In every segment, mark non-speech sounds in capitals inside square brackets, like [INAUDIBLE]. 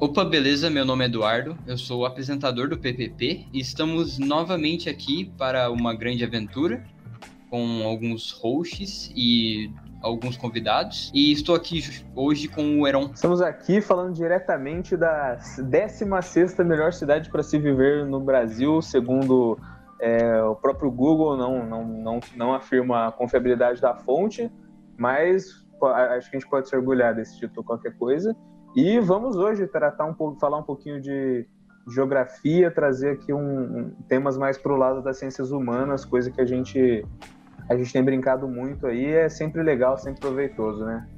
Opa, beleza? Meu nome é Eduardo, eu sou o apresentador do PPP e estamos novamente aqui para uma grande aventura com alguns hosts e alguns convidados. E estou aqui hoje com o Heron. Estamos aqui falando diretamente da 16 melhor cidade para se viver no Brasil, segundo é, o próprio Google, não, não, não, não afirma a confiabilidade da fonte, mas acho que a gente pode se orgulhar desse título qualquer coisa. E vamos hoje tratar um pouco, falar um pouquinho de geografia, trazer aqui um, um temas mais para o lado das ciências humanas, coisa que a gente a gente tem brincado muito aí, é sempre legal, sempre proveitoso, né?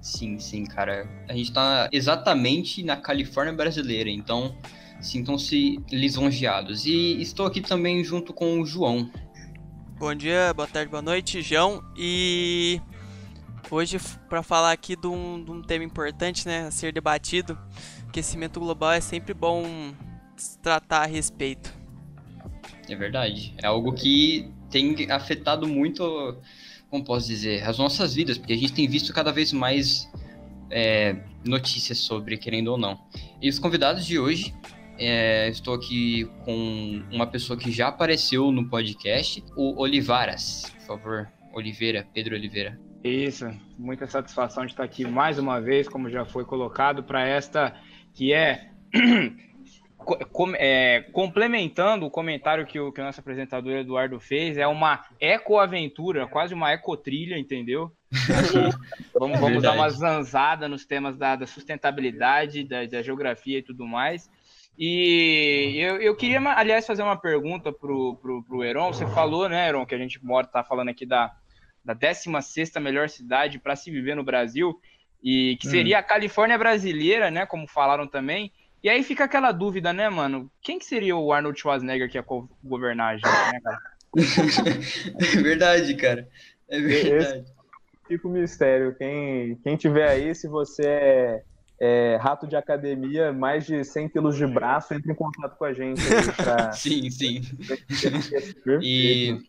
Sim, sim, cara. A gente está exatamente na Califórnia brasileira, então sintam-se lisonjeados. E estou aqui também junto com o João. Bom dia, boa tarde, boa noite, João. E Hoje, para falar aqui de um, de um, tema importante né, a ser debatido, aquecimento global é sempre bom tratar a respeito. É verdade. É algo que tem afetado muito, como posso dizer, as nossas vidas, porque a gente tem visto cada vez mais é, notícias sobre, querendo ou não. E os convidados de hoje, é, estou aqui com uma pessoa que já apareceu no podcast, o Olivaras. Por favor, Oliveira, Pedro Oliveira. Isso, muita satisfação de estar aqui mais uma vez, como já foi colocado, para esta que é, [CLEARS THROAT] com, é, complementando o comentário que o, que o nosso apresentador Eduardo fez, é uma ecoaventura, quase uma ecotrilha, entendeu? [LAUGHS] vamos, vamos dar uma zanzada nos temas da, da sustentabilidade, da, da, geografia e tudo mais. E eu, eu queria, aliás, fazer uma pergunta pro, pro, pro Heron. Você falou, né, Heron, que a gente mora, tá falando aqui da, da 16 melhor cidade para se viver no Brasil, e que seria hum. a Califórnia brasileira, né, como falaram também. E aí fica aquela dúvida, né, mano? Quem que seria o Arnold Schwarzenegger que ia governar a gente, né, cara? [LAUGHS] é verdade, cara. É verdade. Esse fica o mistério. Quem, quem tiver aí, se você é, é, rato de academia, mais de 100 quilos de braço, entre em contato com a gente. Pra... [LAUGHS] sim, sim. e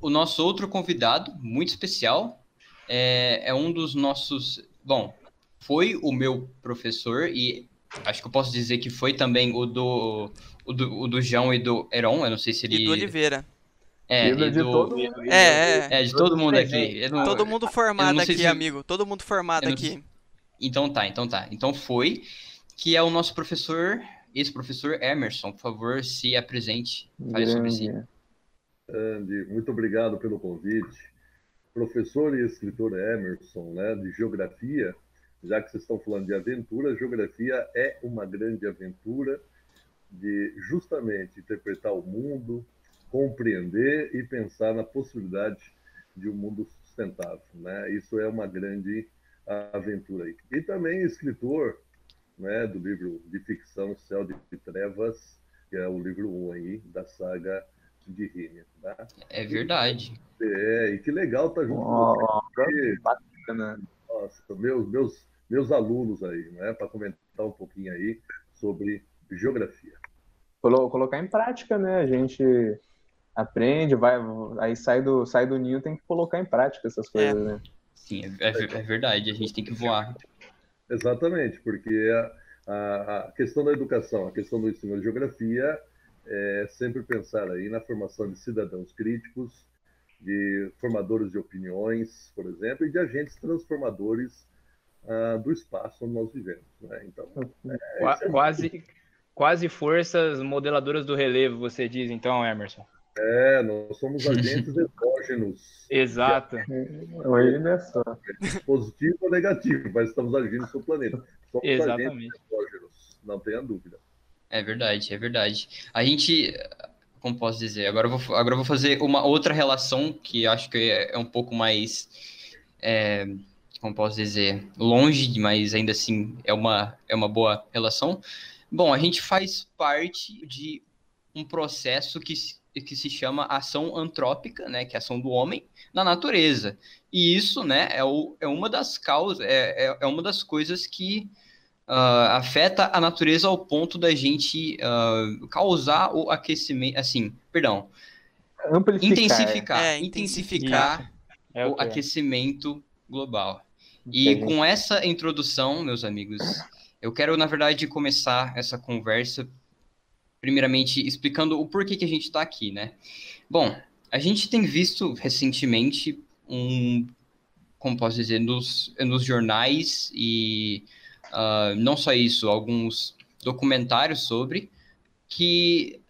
o nosso outro convidado, muito especial, é, é um dos nossos. Bom, foi o meu professor e acho que eu posso dizer que foi também o do, o do, o do João e do Heron, eu não sei se ele... E do Oliveira. É, e do... de todo mundo. É, é. é, de todo mundo aqui. Não... Todo mundo formado aqui, se... amigo. Todo mundo formado aqui. Então tá, então tá. Então foi, que é o nosso professor, ex-professor Emerson. Por favor, se apresente. Fale sobre si. Andy, muito obrigado pelo convite. Professor e escritor Emerson, né, de geografia, já que vocês estão falando de aventura, geografia é uma grande aventura de justamente interpretar o mundo, compreender e pensar na possibilidade de um mundo sustentável, né? Isso é uma grande aventura. E também escritor, né, do livro de ficção Céu de Trevas, que é o livro 1 aí da saga de Rímia. Tá? É verdade. É, e que legal estar tá junto oh, com você. Bacana. Nossa, meus, meus, meus alunos aí, né? Para comentar um pouquinho aí sobre geografia. Colocar em prática, né? A gente aprende, vai, aí sai do, sai do ninho, tem que colocar em prática essas é. coisas, é. né? Sim, é, é, é, verdade, a gente tem que voar. Exatamente, porque a, a, a questão da educação, a questão do ensino de geografia é sempre pensar aí na formação de cidadãos críticos, de formadores de opiniões, por exemplo, e de agentes transformadores ah, do espaço onde nós vivemos. Né? Então, é, quase, quase forças modeladoras do relevo, você diz, então, Emerson. É, nós somos [LAUGHS] agentes exógenos. Exato. Olha só. Positivo ou negativo, mas estamos agindo sobre o planeta. Somos Exatamente. agentes exógenos, não tenha dúvida. É verdade, é verdade. A gente, como posso dizer, agora eu vou, agora eu vou fazer uma outra relação que acho que é, é um pouco mais, é, como posso dizer, longe, mas ainda assim é uma, é uma boa relação. Bom, a gente faz parte de um processo que, que se chama ação antrópica, né, que é a ação do homem na natureza. E isso, né, é, o, é uma das causas, é, é, é uma das coisas que uh, afeta a natureza ao ponto da gente uh, causar o aquecimento, assim, perdão, Amplificar. intensificar, é, intensificar é o, aquecimento global. Entendi. E com essa introdução, meus amigos, Eu quero, na verdade, começar essa conversa, primeiramente, explicando o porquê que a gente está aqui, né? Bom, a gente tem visto recentemente um, como posso dizer, nos, nos jornais e uh, não só isso, alguns documentários sobre, que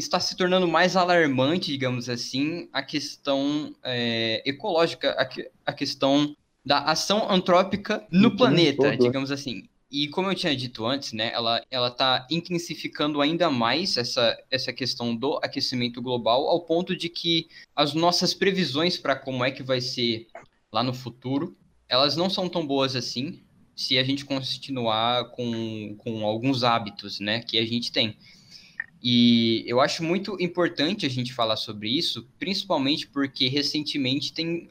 está se tornando mais alarmante, digamos assim, a questão é, ecológica, a, a, questão da ação antrópica no planeta, digamos assim. E como eu tinha dito antes, né, ela ela está intensificando ainda mais essa, essa questão do aquecimento global ao ponto de que as nossas previsões para como é que vai ser lá no futuro, elas não são tão boas assim se a gente continuar com, com alguns hábitos, né, que a gente tem. E eu acho muito importante a gente falar sobre isso, principalmente porque recentemente tem,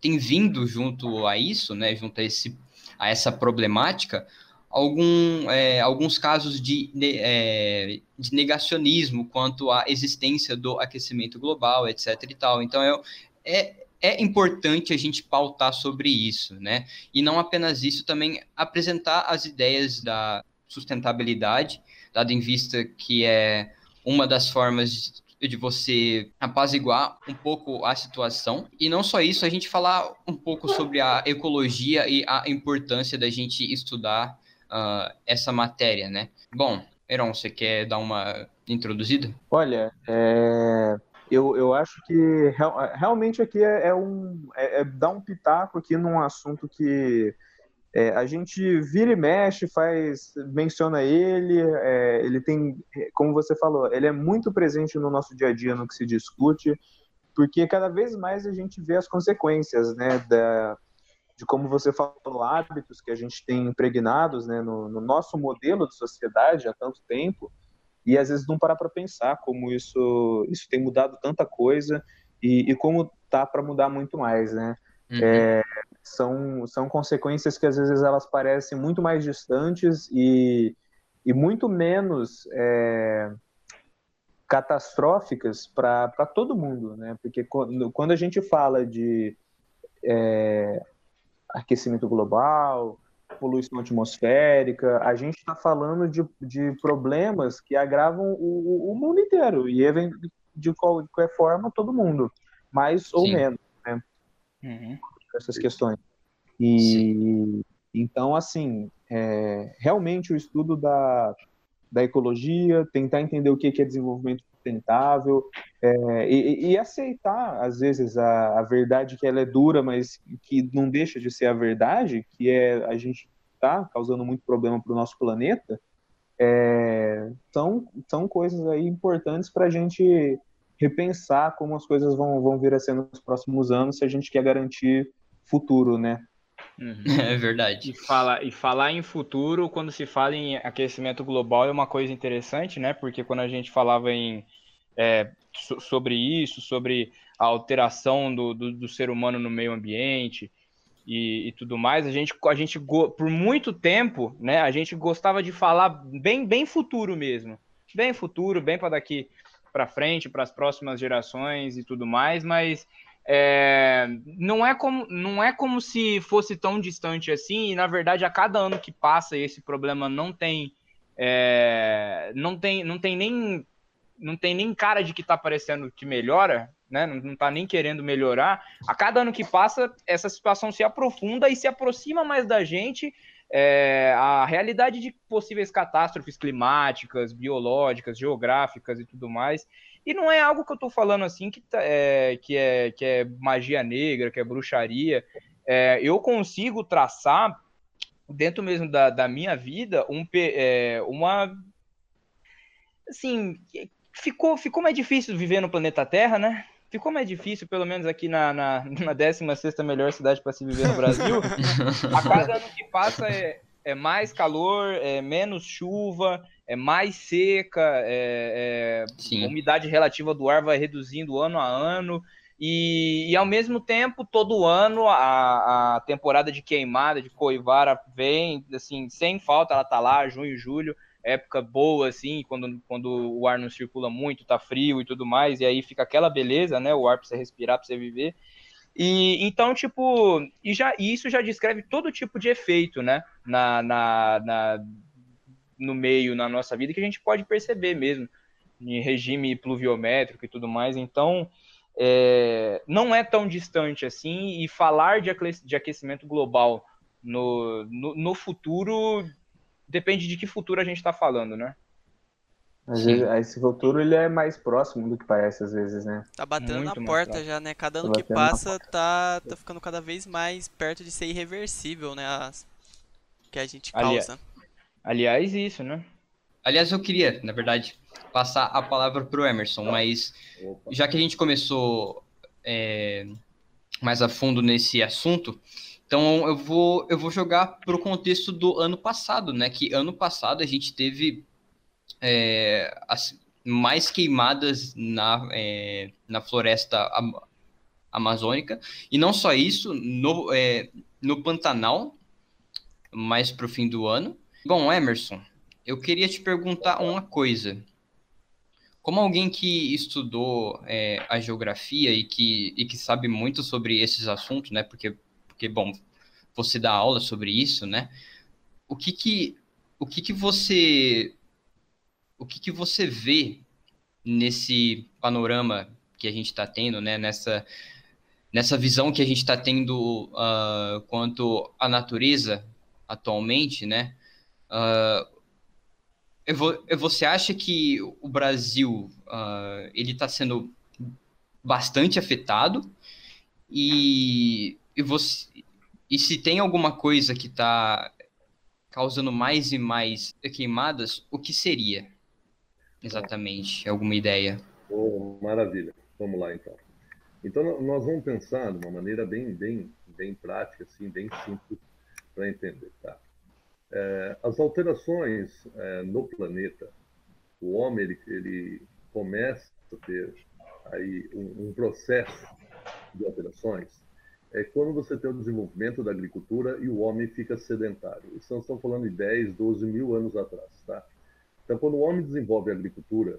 tem vindo junto a isso, né, junto a, esse, a essa problemática, algum, é, alguns casos de, é, de, negacionismo quanto à existência do aquecimento global, etc. e tal. Então, eu, é, é importante a gente pautar sobre isso, né? E não apenas isso, também apresentar as ideias da sustentabilidade dado em vista que é uma das formas de você apaziguar um pouco a situação. E não só isso, a gente falar um pouco sobre a ecologia e a importância da gente estudar uh, essa matéria, né? Bom, Heron, você quer dar uma introduzida? Olha, é... eu, eu acho que real, realmente aqui é, é um é, é dar um pitaco aqui num assunto que é, a gente vira e mexe, faz, menciona ele, é, ele tem, como você falou, ele é muito presente no nosso dia a dia, no que se discute, porque cada vez mais a gente vê as consequências, né, da, de como você falou, hábitos que a gente tem impregnados, né, no, no nosso modelo de sociedade há tanto tempo, e às vezes não parar para pensar como isso, isso tem mudado tanta coisa e, e como tá para mudar muito mais, né. Uhum. É, são, são consequências que às vezes elas parecem muito mais distantes e, e muito menos é, catastróficas para todo mundo, né? Porque quando, quando a gente fala de é, aquecimento global, poluição atmosférica, a gente está falando de, de problemas que agravam o, o mundo inteiro e de qualquer forma todo mundo, mais ou Sim. menos, né? Uhum essas questões. E Sim. então, assim, é, realmente o estudo da, da ecologia, tentar entender o que é desenvolvimento sustentável é, e, e, aceitar, às vezes, a, a verdade que ela é dura, mas que não deixa de ser a verdade, que é a gente está causando muito problema para o nosso planeta, é, são, são coisas aí importantes para a gente repensar como as coisas vão, vão vir a ser nos próximos anos se a gente quer garantir futuro, né? Uhum. [LAUGHS] É verdade. E, fala, e falar em futuro, quando se fala em aquecimento global, é uma coisa interessante, né? Porque quando a gente falava em, é, so, sobre isso, sobre a alteração do, do, do, ser humano no meio ambiente e, e, tudo mais, a gente, a gente, por muito tempo, né? A gente gostava de falar bem, bem futuro mesmo. Bem futuro, bem para daqui para frente, para as próximas gerações e tudo mais, mas é, não, é como, não é como se fosse tão distante assim, e na verdade, a cada ano que passa, esse problema não tem. É, não tem, não tem nem não tem nem cara de que está parecendo que melhora, né? Não, está nem querendo melhorar. A cada ano que passa, essa situação se aprofunda e se aproxima mais da gente é, a realidade de possíveis catástrofes climáticas, biológicas, geográficas e tudo mais. E não é algo que eu estou falando assim que, tá, é, que, é, que é magia negra, que é bruxaria. É, eu consigo traçar, dentro mesmo da, da minha vida, um, é, uma. Assim, ficou, ficou mais difícil viver no planeta Terra, né? Ficou mais difícil, pelo menos aqui na, na, na 16 melhor cidade para se viver no Brasil. [LAUGHS] A cada ano que passa é, é mais calor, é menos chuva, é mais seca, é, é, a umidade relativa do ar vai reduzindo ano a ano, e, e ao mesmo tempo, todo ano, a, a temporada de queimada, de coivara vem, assim, sem falta, ela tá lá, junho, julho, época boa, assim, quando, quando o ar não circula muito, tá frio e tudo mais, e aí fica aquela beleza, né, o ar para você respirar, para você viver, E então, tipo, e já e isso já descreve todo tipo de efeito, né? Na, na, na, no meio, na nossa vida, que a gente pode perceber mesmo, em regime pluviométrico e tudo mais. Então, é, não é tão distante assim, e falar de, aquecimento global no, no, no futuro depende de que futuro a gente está falando, né? Às vezes, esse futuro ele é mais próximo do que parece às vezes, né? Tá batendo Muito na porta já, né? Cada tá ano tá que passa tá, tá ficando cada vez mais perto de ser irreversível, né? As... Que a gente causa. Aliás, isso, né? Aliás, eu queria, na verdade, passar a palavra pro Emerson, mas já que a gente começou é, mais a fundo nesse assunto, então eu vou, eu vou jogar pro contexto do ano passado, né? Que ano passado a gente teve é, as, mais queimadas na, é, na floresta am, amazônica. E não só isso, no, é, no Pantanal, mais para o fim do ano. Bom, Emerson, eu queria te perguntar uma coisa. Como alguém que estudou é, a geografia e que, e que sabe muito sobre esses assuntos, né? Porque, porque, bom, você dá aula sobre isso, né? O que que, o que, que você o que, que você vê nesse panorama que a gente está tendo, né? Nessa, nessa visão que a gente está tendo uh, quanto à natureza atualmente, né? Uh, você acha que o Brasil uh, ele está sendo bastante afetado e, e, você, e se tem alguma coisa que está causando mais e mais queimadas, o que seria? exatamente? Alguma ideia? Oh, maravilha. Vamos lá, então. Então, nós vamos pensar de uma maneira bem, bem, bem prática, assim, bem simples para entender. Tá? É, as alterações é, no planeta, o homem ele, ele, começa a ter aí um, um processo de alterações é quando você tem o desenvolvimento da agricultura e o homem fica sedentário. Estamos falando de 10, 12 mil anos atrás, tá? Então, quando o homem desenvolve a agricultura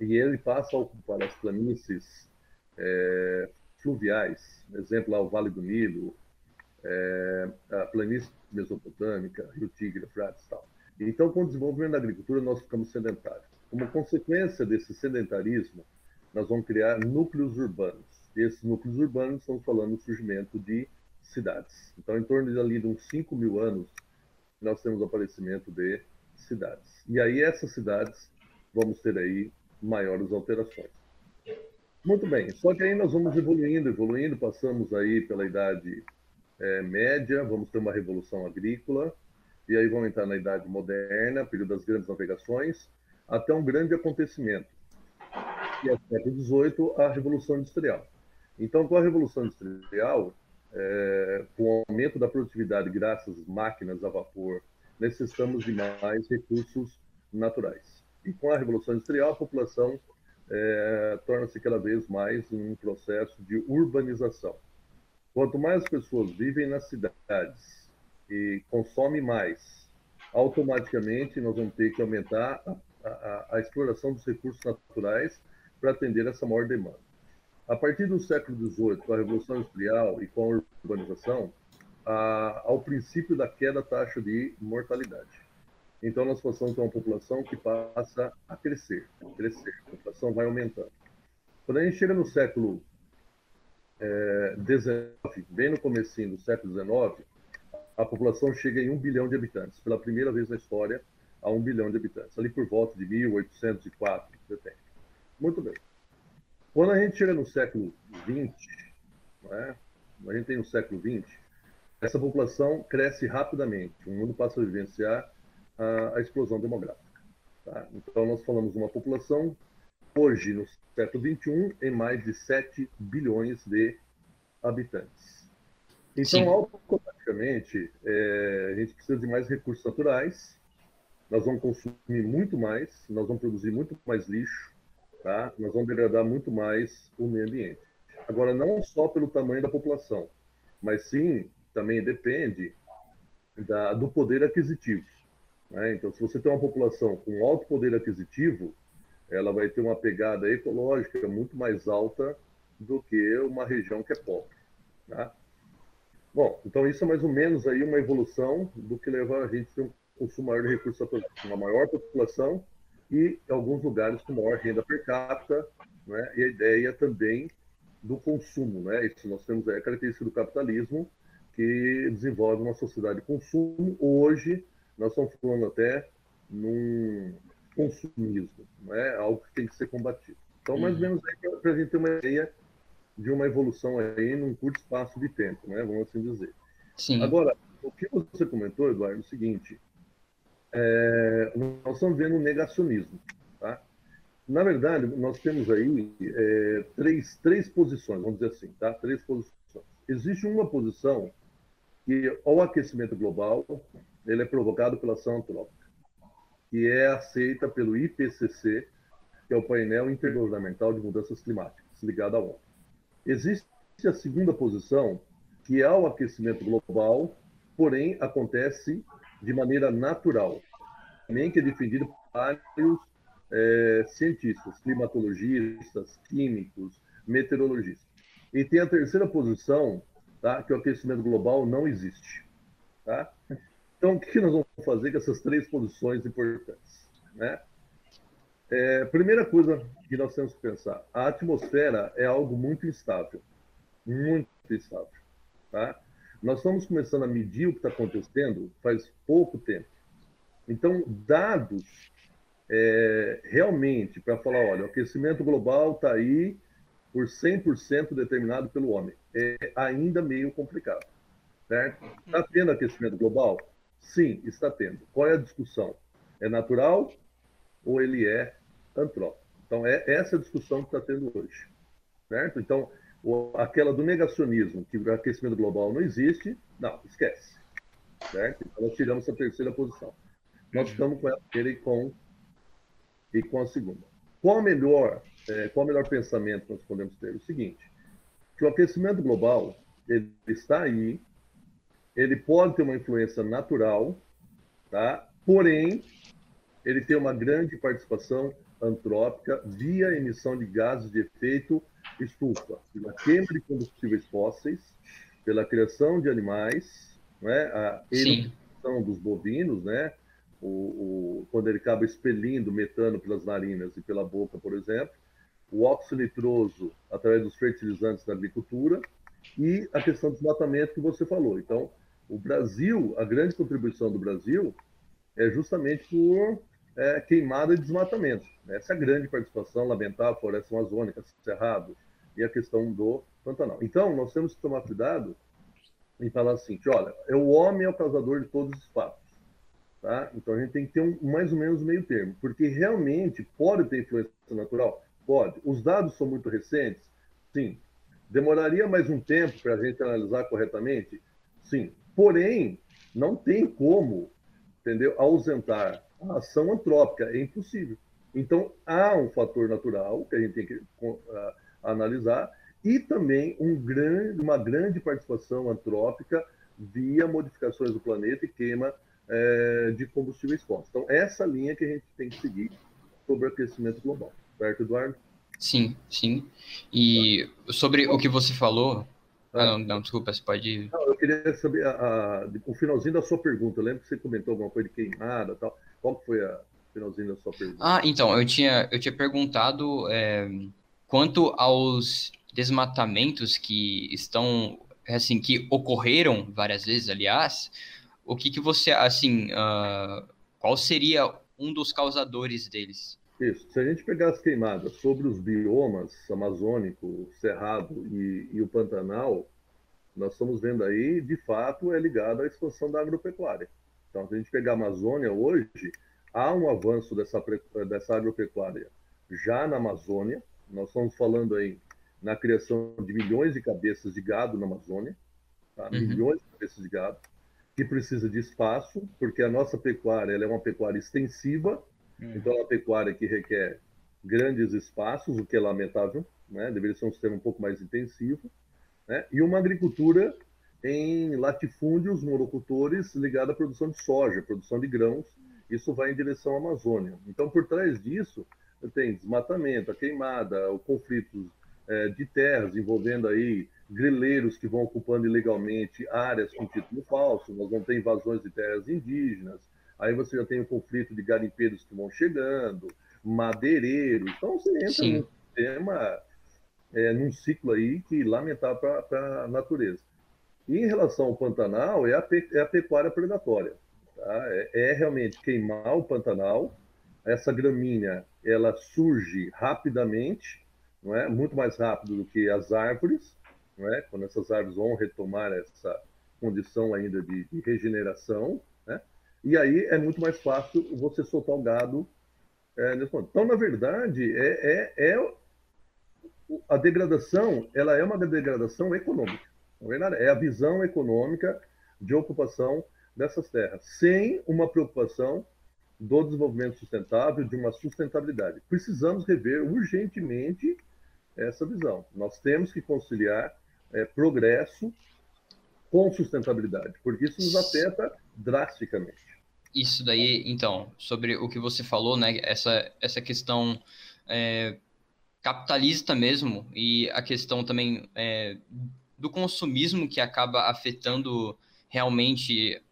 e ele passa a ocupar as planícies é, fluviais, exemplo lá o Vale do Nilo, é, a planície mesopotâmica, Rio Tigre, Eufrates e tal. Então, com o desenvolvimento da agricultura, nós ficamos sedentários. Como consequência desse sedentarismo, nós vamos criar núcleos urbanos. E esses núcleos urbanos estamos falando do surgimento de cidades. Então, em torno de ali de uns 5 mil anos, nós temos o aparecimento de cidades. E aí essas cidades vamos ter aí maiores alterações. Muito bem, só que aí nós vamos evoluindo, evoluindo, passamos aí pela idade é, média, vamos ter uma revolução agrícola, e aí vamos entrar na idade moderna, período das grandes navegações, até um grande acontecimento, que é século XVIII, a Revolução Industrial. Então, com a Revolução Industrial, é, com o aumento da produtividade graças às máquinas a vapor, necessitamos de mais recursos naturais. E com a Revolução Industrial, a população é, torna-se cada vez mais um processo de urbanização. Quanto mais pessoas vivem nas cidades e consomem mais, automaticamente nós vamos ter que aumentar a, a, a exploração dos recursos naturais para atender essa maior demanda. A partir do século XVIII, com a Revolução Industrial e com a urbanização, a, ao princípio da queda da taxa de mortalidade. Então, nós passamos a uma população que passa a crescer, a crescer, a população vai aumentando. Quando a gente chega no século É, bem no comecinho do século XIX, a população chega em um bilhão de habitantes, pela primeira vez na história, a um bilhão de habitantes, ali por volta de 1804, depende. Muito bem. Quando a gente chega no século XX, é? a gente tem o século XX, essa população cresce rapidamente. O mundo passa a vivenciar a, a explosão demográfica. Tá? Então, nós falamos de uma população, hoje, no século XXI, em mais de 7 bilhões de habitantes. Então, Sim. automaticamente, é, a gente precisa de mais recursos naturais, nós vamos consumir muito mais, nós vamos produzir muito mais lixo, tá? nós vamos degradar muito mais o meio ambiente. Agora, não só pelo tamanho da população, mas sim também depende da, do poder aquisitivo. Né? Então, se você tem uma população com alto poder aquisitivo, ela vai ter uma pegada ecológica muito mais alta do que uma região que é pobre. Tá? Bom, então isso é mais ou menos aí uma evolução do que leva a gente a ter um consumo maior de recursos, uma maior população e alguns lugares com maior renda per capita, né? e a ideia também do consumo. Né? Isso nós temos a característica do capitalismo, que desenvolve uma sociedade de consumo. Hoje, nós estamos falando até num consumismo, né? algo que tem que ser combatido. Então, mais ou uhum. menos para a gente ter uma ideia de uma evolução aí num curto espaço de tempo, né? vamos assim dizer. Sim. Agora, o que você comentou, Eduardo, é o seguinte, é, nós estamos vendo um negacionismo. Tá? Na verdade, nós temos aí é, três, três posições, vamos dizer assim, tá? três posições. Existe uma posição que o aquecimento global ele é provocado pela ação antrópica, que é aceita pelo IPCC, que é o painel intergovernamental de mudanças climáticas, ligado à ONU. Existe a segunda posição, que é o aquecimento global, porém acontece de maneira natural, nem que é defendido por vários é, cientistas, climatologistas, químicos, meteorologistas. E tem a terceira posição, tá? que o aquecimento global não existe. Tá? Então, o que nós vamos fazer com essas três posições importantes? Né? É, primeira coisa que nós temos que pensar: a atmosfera é algo muito instável. Muito instável. Tá? Nós estamos começando a medir o que está acontecendo faz pouco tempo. Então, dados é, realmente para falar: olha, o aquecimento global está aí por 100% determinado pelo homem. É ainda meio complicado. Está tendo aquecimento global? Sim, está tendo. Qual é a discussão? É natural ou ele é antrópico? Então, é essa a discussão que está tendo hoje. Certo? Então, aquela do negacionismo, que o aquecimento global não existe, não, esquece. Certo? Então, nós tiramos a terceira posição. Nós uhum. estamos com ele com, e com a segunda. Qual o melhor, é, qual o melhor pensamento que nós podemos ter? O seguinte, que o aquecimento global ele está aí, ele pode ter uma influência natural, tá? porém, ele tem uma grande participação antrópica via emissão de gases de efeito estufa, pela queima de combustíveis fósseis, pela criação de animais, né? a emissão dos bovinos, né? o, o, quando ele acaba expelindo metano pelas narinas e pela boca, por exemplo, o óxido nitroso através dos fertilizantes da agricultura e a questão do desmatamento que você falou. Então, o Brasil, a grande contribuição do Brasil é justamente por é, queimada e desmatamento. Essa é a grande participação, lamentável, floresta amazônica, cerrado e a questão do Pantanal. Então, nós temos que tomar cuidado em falar assim, olha, é o homem é o causador de todos os fatos. Tá? Então a gente tem que ter um, mais ou menos meio termo, porque realmente pode ter influência natural? Pode. Os dados são muito recentes? Sim. Demoraria mais um tempo para a gente analisar corretamente? Sim. Porém, não tem como, entendeu, ausentar a ação antrópica, é impossível. Então, há um fator natural que a gente tem que uh, analisar e também um grande, uma grande participação antrópica via modificações do planeta e queima é, de combustíveis fósseis. Então, essa linha que a gente tem que seguir sobre o aquecimento global. Certo, Eduardo? Sim, sim. E sobre o que você falou. Ah, não, não, desculpa, você pode. Não, eu queria saber a, a, o finalzinho da sua pergunta. Eu lembro que você comentou alguma coisa de queimada e tal. Qual foi a finalzinho da sua pergunta? Ah, então, eu tinha, eu tinha perguntado é, quanto aos desmatamentos que estão, assim, que ocorreram várias vezes, aliás, o que, que você, assim, uh, qual seria um dos causadores deles? Isso. Se a gente pegar as queimadas sobre os biomas amazônico, cerrado e, e o Pantanal, nós estamos vendo aí, de fato, é ligado à expansão da agropecuária. Então, se a gente pegar a Amazônia hoje, há um avanço dessa, dessa agropecuária já na Amazônia. Nós estamos falando aí na criação de milhões de cabeças de gado na Amazônia, tá? uhum. milhões de cabeças de gado que precisa de espaço, porque a nossa pecuária é uma pecuária extensiva. Então é uma pecuária que requer grandes espaços, o que é lamentável, né? deveria ser um sistema um pouco mais intensivo, né? e uma agricultura em latifúndios monocultores ligada à produção de soja, produção de grãos, isso vai em direção à Amazônia. Então, por trás disso, tem desmatamento, a queimada, o conflito é, de terras, envolvendo aí grileiros que vão ocupando ilegalmente áreas com título falso, nós vamos ter invasões de terras indígenas, aí você já tem o conflito de garimpeiros que vão chegando, madeireiros, então você entra Sim. num tema, é, num ciclo aí que lamentável para a natureza. E em relação ao Pantanal, é a, pe é a pecuária predatória. Tá? É, é, realmente queimar o Pantanal. Essa gramínea ela surge rapidamente, não é? muito mais rápido do que as árvores, não é? quando essas árvores vão retomar essa condição ainda de, de regeneração. E aí é muito mais fácil você soltar o gado é. Então, na verdade, é, é, é a degradação ela é uma degradação econômica. É a visão econômica de ocupação dessas terras, sem uma preocupação do desenvolvimento sustentável, de uma sustentabilidade. Precisamos rever urgentemente essa visão. Nós temos que conciliar é, progresso com sustentabilidade, porque isso nos afeta drasticamente. Isso daí, então, sobre o que você falou, né? Essa, essa questão é, capitalista mesmo e a questão também é, do consumismo que acaba afetando realmente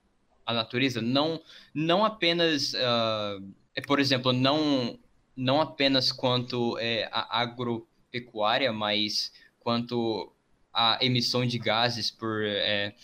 a natureza, não, não apenas, uh, por exemplo, não, não apenas quanto é, a agropecuária, mas quanto a emissão de gases por é,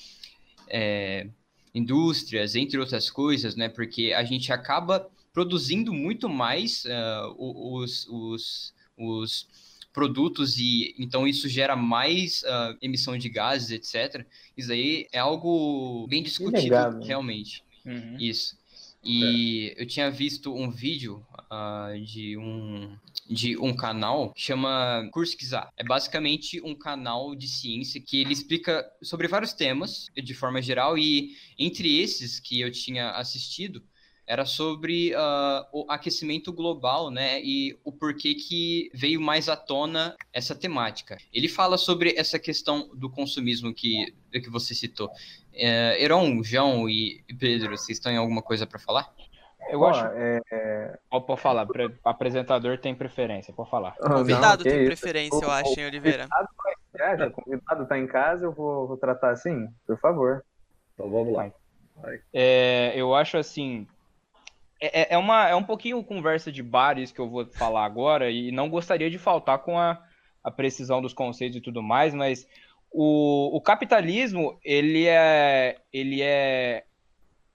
é, indústrias, entre outras coisas, né? Porque a gente acaba produzindo muito mais uh, os, os, os produtos e então isso gera mais uh, emissão de gases, etc. Isso aí é algo bem discutido, Inegável. realmente. Uhum. Isso. E é. eu tinha visto um vídeo uh, de, um, de um canal que chama Kurskyza. É basicamente um canal de ciência que ele explica sobre vários temas de forma geral e entre esses que eu tinha assistido, era sobre uh, o aquecimento global, né, e o porquê que veio mais à tona essa temática. Ele fala sobre essa questão do consumismo que, que você citou. É, Heron, João e Pedro, vocês têm alguma coisa para falar? Eu acho. É. Pode falar, o apresentador tem preferência, pode falar. O convidado não, tem preferência, eu acho, hein, Oliveira. O convidado está em casa, eu vou, vou, tratar assim, por favor. Então vamos lá. É, eu acho assim, é, é, é, uma, é um pouquinho conversa de bares que eu vou falar agora, e não gostaria de faltar com a, a precisão dos conceitos e tudo mais, mas o, o capitalismo, ele é, ele é,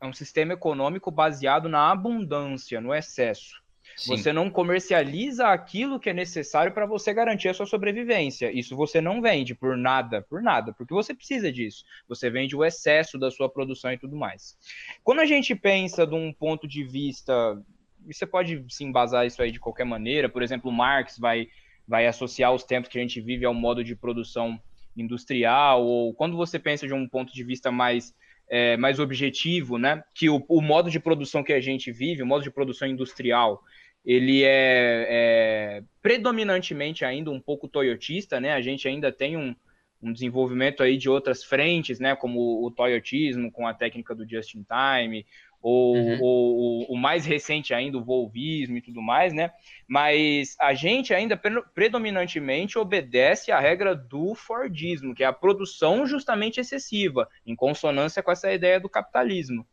é um sistema econômico baseado na abundância, no excesso. Sim. Você não comercializa aquilo que é necessário para você garantir a sua sobrevivência. Isso você não vende por nada, por nada, porque você precisa disso. Você vende o excesso da sua produção e tudo mais. Quando a gente pensa de um ponto de vista, você pode se embasar isso aí de qualquer maneira. Por exemplo, Marx vai, vai associar os tempos que a gente vive ao modo de produção industrial, ou quando você pensa de um ponto de vista mais é, mais objetivo, né? Que o, o, modo de produção que a gente vive, o modo de produção industrial, ele é, é, predominantemente ainda um pouco toyotista, né? A gente ainda tem um, um desenvolvimento aí de outras frentes, né? Como o toyotismo com a técnica do just in time, ou, uhum. ou, o mais recente ainda, o volvismo e tudo mais, né? Mas a gente ainda predominantemente obedece à regra do Fordismo, que é a produção justamente excessiva, em consonância com essa ideia do capitalismo.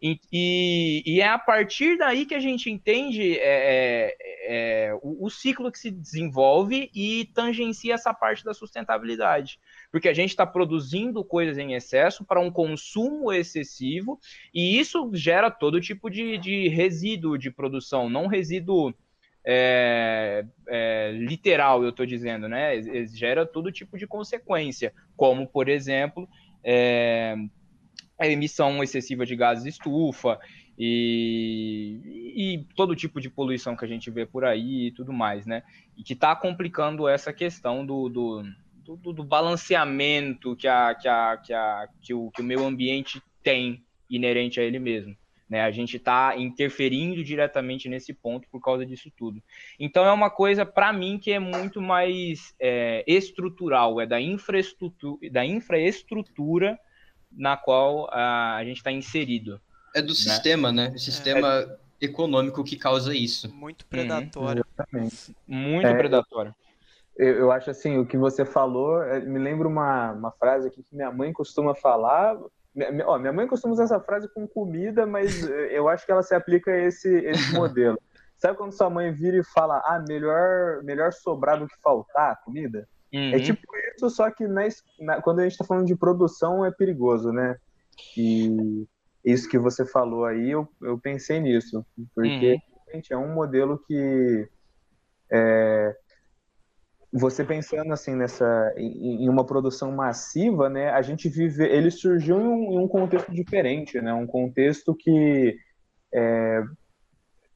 E, e, e, é a partir daí que a gente entende é, é, é, o, o, ciclo que se desenvolve e tangencia essa parte da sustentabilidade. Porque a gente está produzindo coisas em excesso para um consumo excessivo, e isso gera todo tipo de, de resíduo de produção, não resíduo é, é, literal, eu estou dizendo, né? Gera todo tipo de consequência, como, por exemplo, é, a emissão excessiva de gases de estufa e, e, todo tipo de poluição que a gente vê por aí e tudo mais, né? E que está complicando essa questão do, do, do, do, balanceamento que, a, que, a, que, a, que, o, que o meio ambiente tem inerente a ele mesmo. Né? A gente está interferindo diretamente nesse ponto por causa disso tudo. Então é uma coisa, para mim, que é muito mais é, estrutural, é da infraestrutura, da infraestrutura na qual a, a gente está inserido. É do né? sistema, né? O sistema é. econômico que causa isso. Muito predatório. Uhum, Muito é, predatório. eu, eu, acho assim, o que você falou, é, me lembra uma, uma frase aqui que minha mãe costuma falar. Minha, ó, minha mãe costuma usar essa frase com comida, mas [LAUGHS] eu acho que ela se aplica a esse, esse [LAUGHS] modelo. Sabe quando sua mãe vira e fala, ah, melhor, melhor sobrar do que faltar comida? É uhum. É tipo isso, só que na, na, quando a gente está falando de produção é perigoso, né? E isso que você falou aí, eu, eu pensei nisso, porque uhum. é um modelo que é, você pensando assim nessa em, em, uma produção massiva, né? A gente vive, ele surgiu em um, em um contexto diferente, né? Um contexto que é,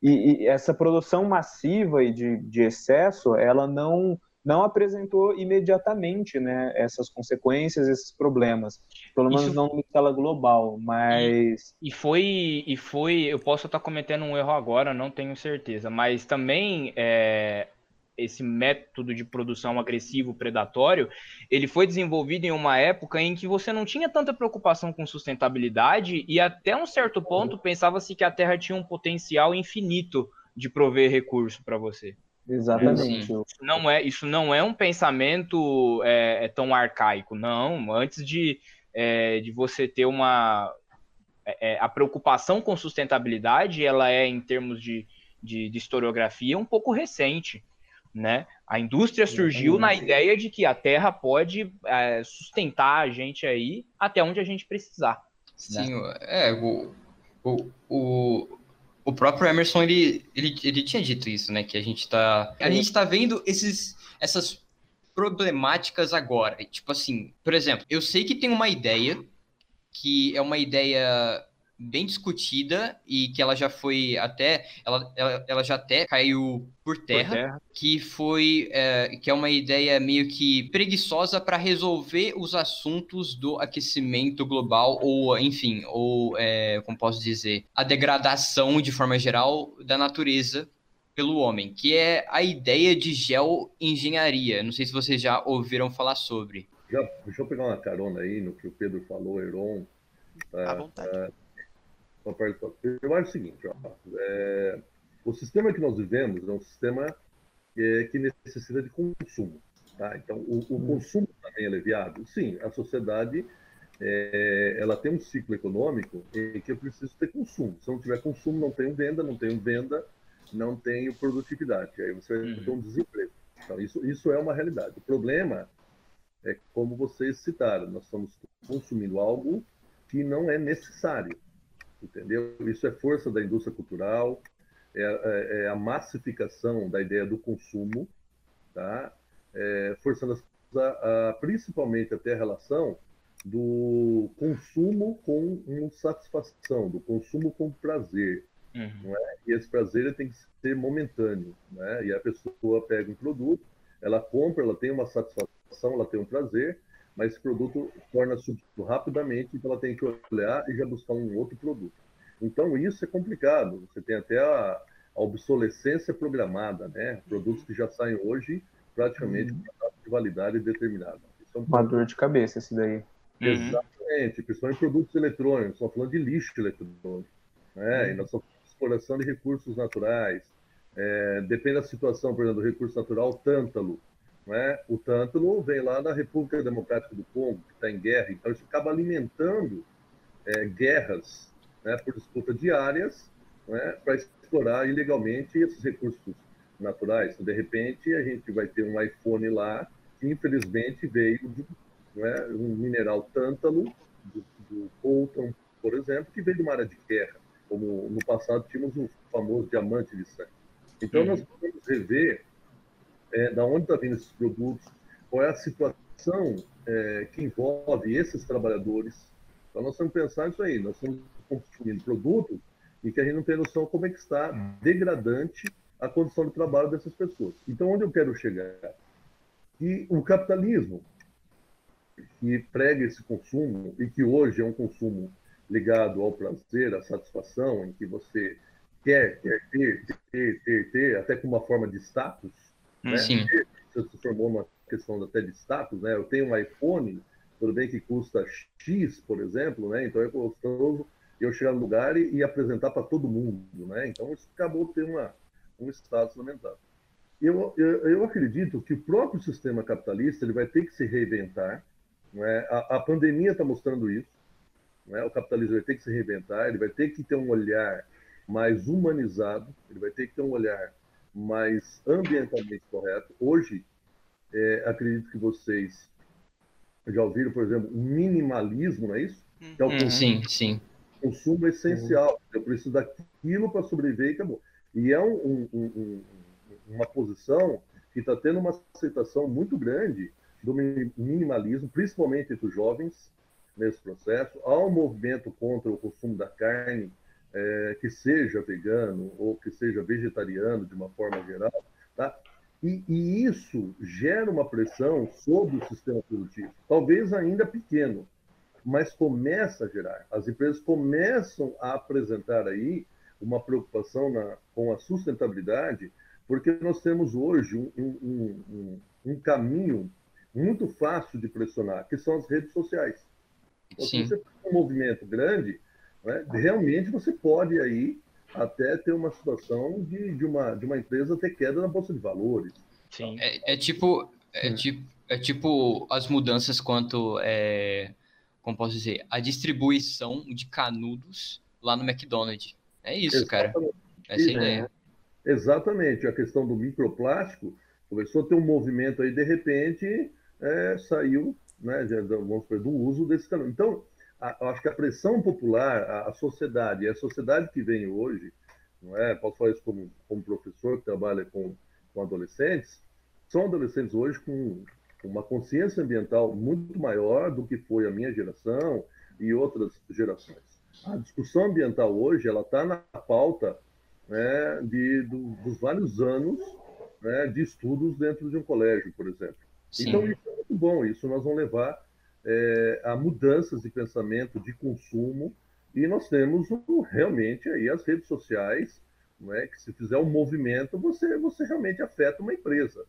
e, e, essa produção massiva e de, de excesso, ela não não apresentou imediatamente, né, essas consequências, esses problemas, pelo menos Isso... não em escala global, mas e, e, foi e foi, eu posso estar cometendo um erro agora, não tenho certeza, mas também é, esse método de produção agressivo predatório, ele foi desenvolvido em uma época em que você não tinha tanta preocupação com sustentabilidade e até um certo ponto pensava-se que a Terra tinha um potencial infinito de prover recurso para você. Exatamente. Isso não é, isso não é um pensamento é, é tão arcaico, não. Antes de, é, de você ter uma. É, é, a preocupação com sustentabilidade, ela é, em termos de, de, de historiografia, um pouco recente né? A indústria surgiu na ideia de que a Terra pode é, sustentar a gente aí até onde a gente precisar. Né? Sim, né? é, o, o, o, o próprio Emerson, ele, ele, ele tinha dito isso, né? Que a gente tá, a gente tá vendo esses, essas problemáticas agora. Tipo assim, por exemplo, eu sei que tem uma ideia que é uma ideia bem discutida e que ela já foi até ela, ela, ela já até caiu por terra, por terra. que foi é, que é uma ideia meio que preguiçosa para resolver os assuntos do aquecimento global ou enfim ou é, como posso dizer a degradação de forma geral da natureza pelo homem, que é a ideia de geoengenharia. Não sei se vocês já ouviram falar sobre. Já, deixa eu pegar uma carona aí no que o Pedro falou, Heron. À vontade. Eu acho o seguinte, ó, é, o sistema que nós vivemos é um sistema é, que necessita de consumo. Tá? Então, o, o hum. consumo também é aliviado? Sim, a sociedade é, ela tem um ciclo econômico em que eu preciso ter consumo. Se não tiver consumo, não tenho venda, não tenho venda, não tenho produtividade. Aí você vai ter um uhum. desemprego. Então, isso, isso é uma realidade. O problema é como vocês citaram, nós estamos consumindo algo que não é necessário entendeu? Isso é força da indústria cultural, é, é, é a massificação da ideia do consumo, tá? É, forçando a, a, principalmente até a relação do consumo com satisfação, do consumo com prazer. Uhum. É? E esse prazer tem que ser momentâneo. Né? E a pessoa pega um produto, ela compra, ela tem uma satisfação, ela tem um prazer, mas esse produto torna súbito rapidamente, então ela tem que olhar e já buscar um outro produto. Então, isso é complicado. Você tem até a, a obsolescência programada, né? Produtos que já saem hoje praticamente uhum. com de validade determinada. Isso é um Uma dor de cabeça esse daí. Uhum. Exatamente, principalmente produtos eletrônicos, estamos falando de lixo eletrônico. Né? Uhum. E nós estamos exploração de recursos naturais. É, depende da situação, por exemplo, do recurso natural, tântalo. Né? O tântalo vem lá da República Democrática do Congo, que está em guerra, então isso acaba alimentando é, guerras né, por disputa de áreas né, para explorar ilegalmente esses recursos naturais. Então, de repente, a gente vai ter um iPhone lá que, infelizmente, veio de né, um mineral tântalo, do, do coltan, por exemplo, que veio de uma área de guerra, como no passado tínhamos o famoso diamante de sangue. Então, nós podemos rever é, da onde estão tá vindo esses produtos, qual é a situação é, que envolve esses trabalhadores. Então, nós temos que pensar nisso aí. Nós estamos consumindo produtos e que a gente não tem noção como é que está degradante a condição de trabalho dessas pessoas. Então, onde eu quero chegar? Que o capitalismo, que prega esse consumo e que hoje é um consumo ligado ao prazer, à satisfação, em que você quer, quer ter, ter, ter, ter, até com uma forma de status, né? Sim. Se formou uma questão até de status, né? Eu tenho um iPhone, tudo bem que custa X, por exemplo, né? Então é gostoso eu chegar no lugar e, e apresentar para todo mundo, né? Então isso acabou tendo uma, um status aumentado. eu, eu, eu, acredito que o próprio sistema capitalista ele vai ter que se reinventar. Não é? a, a pandemia está mostrando isso. Não é? O capitalismo vai ter que se reinventar, ele vai ter que ter um olhar mais humanizado, ele vai ter que ter um olhar mais ambientalmente correto. Hoje, é, acredito que vocês já ouviram, por exemplo, minimalismo, não é isso? Que é o uhum. consumo, sim, sim. Consumo essencial. Eu preciso daquilo para sobreviver e acabou. E é um, um, um, uma posição que está tendo uma aceitação muito grande do minimalismo, principalmente entre os jovens, nesse processo. Há um movimento contra o consumo da carne, é, que seja vegano ou que seja vegetariano, de uma forma geral. Tá? E, e, isso gera uma pressão sobre o sistema produtivo, talvez ainda pequeno, mas começa a gerar. As empresas começam a apresentar aí uma preocupação na, com a sustentabilidade, porque nós temos hoje um, um, um, um caminho muito fácil de pressionar, que são as redes sociais. Então, se você tem um movimento grande, né, realmente você pode aí até ter uma situação de, de, uma, de uma empresa ter queda na bolsa de valores. Sim. É, é tipo, é, tipo, é tipo as mudanças quanto, é, como posso dizer, a distribuição de canudos lá no McDonald's. É isso, Exatamente. cara. Essa é a ideia. Exatamente. A questão do microplástico começou a ter um movimento aí, de repente, é, saiu né, vamos dizer, do uso desse canudo. Então, a, acho que a pressão popular, a, a sociedade, a sociedade que vem hoje, não é? Posso falar isso como, como professor que trabalha com, com adolescentes, são adolescentes hoje com, com uma consciência ambiental muito maior do que foi a minha geração e outras gerações. A discussão ambiental hoje ela está na pauta né, de, do, dos vários anos né, de estudos dentro de um colégio, por exemplo. Sim. Então isso é muito bom. Isso nós vamos levar é, a mudanças de pensamento, de consumo, e nós temos realmente aí as redes sociais, não é? que se fizer um movimento, você, você realmente afeta uma empresa.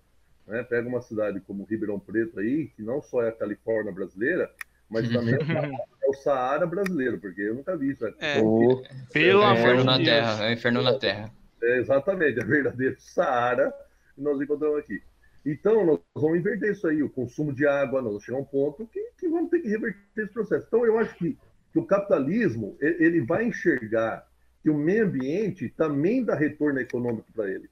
Né? Pega uma cidade como Ribeirão Preto aí, que não só é a Califórnia brasileira, mas também [LAUGHS] é o Saara brasileiro, porque eu nunca vi isso. Né? É, o... Pelo é, inferno na Terra, é o inferno na Terra. É, exatamente, é verdadeiro Saara que nós encontramos aqui. Então, nós vamos inverter isso aí, o consumo de água, nós vamos chegar a um ponto que, que vamos ter que reverter esse processo. Então, eu acho que, que o capitalismo ele vai enxergar que o meio ambiente também dá retorno econômico para ele.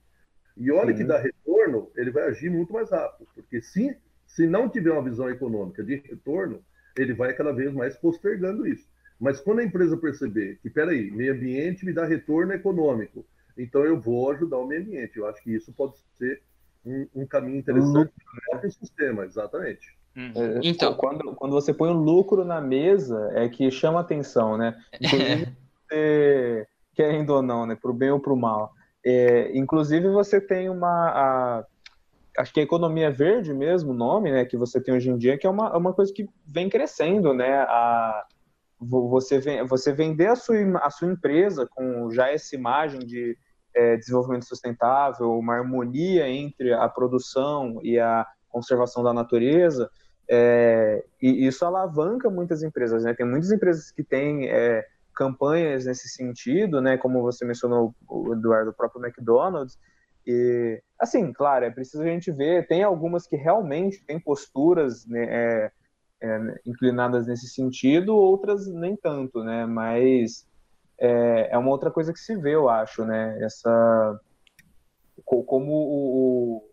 E olha Sim. que dá retorno, ele vai agir muito mais rápido, porque se, se não tiver uma visão econômica de retorno, ele vai cada vez mais postergando isso. Mas quando a empresa perceber que, peraí, meio ambiente me dá retorno econômico, então eu vou ajudar o meio ambiente. Eu acho que isso pode ser um, um caminho interessante para o sistema, exatamente. Hum. É, então, quando, quando você põe o lucro na mesa, é que chama atenção, né? Inclusive, [LAUGHS] você, querendo ou não, né? Para o bem ou para o mal. É, inclusive, você tem uma. A, acho que a economia verde mesmo, o nome, né? Que você tem hoje em dia, que é uma, uma coisa que vem crescendo, né? A, você, vem, você vender a sua, a sua empresa com já essa imagem de é, desenvolvimento sustentável, uma harmonia entre a produção e a conservação da natureza, é, e isso alavanca muitas empresas, né? Tem muitas empresas que têm é, campanhas nesse sentido, né? Como você mencionou, Eduardo, o próprio McDonald's. E, assim, claro, é preciso a gente ver. Tem algumas que realmente têm posturas né, é, é, inclinadas nesse sentido, outras nem tanto, né? Mas é, é uma outra coisa que se vê, eu acho, né? Essa como o,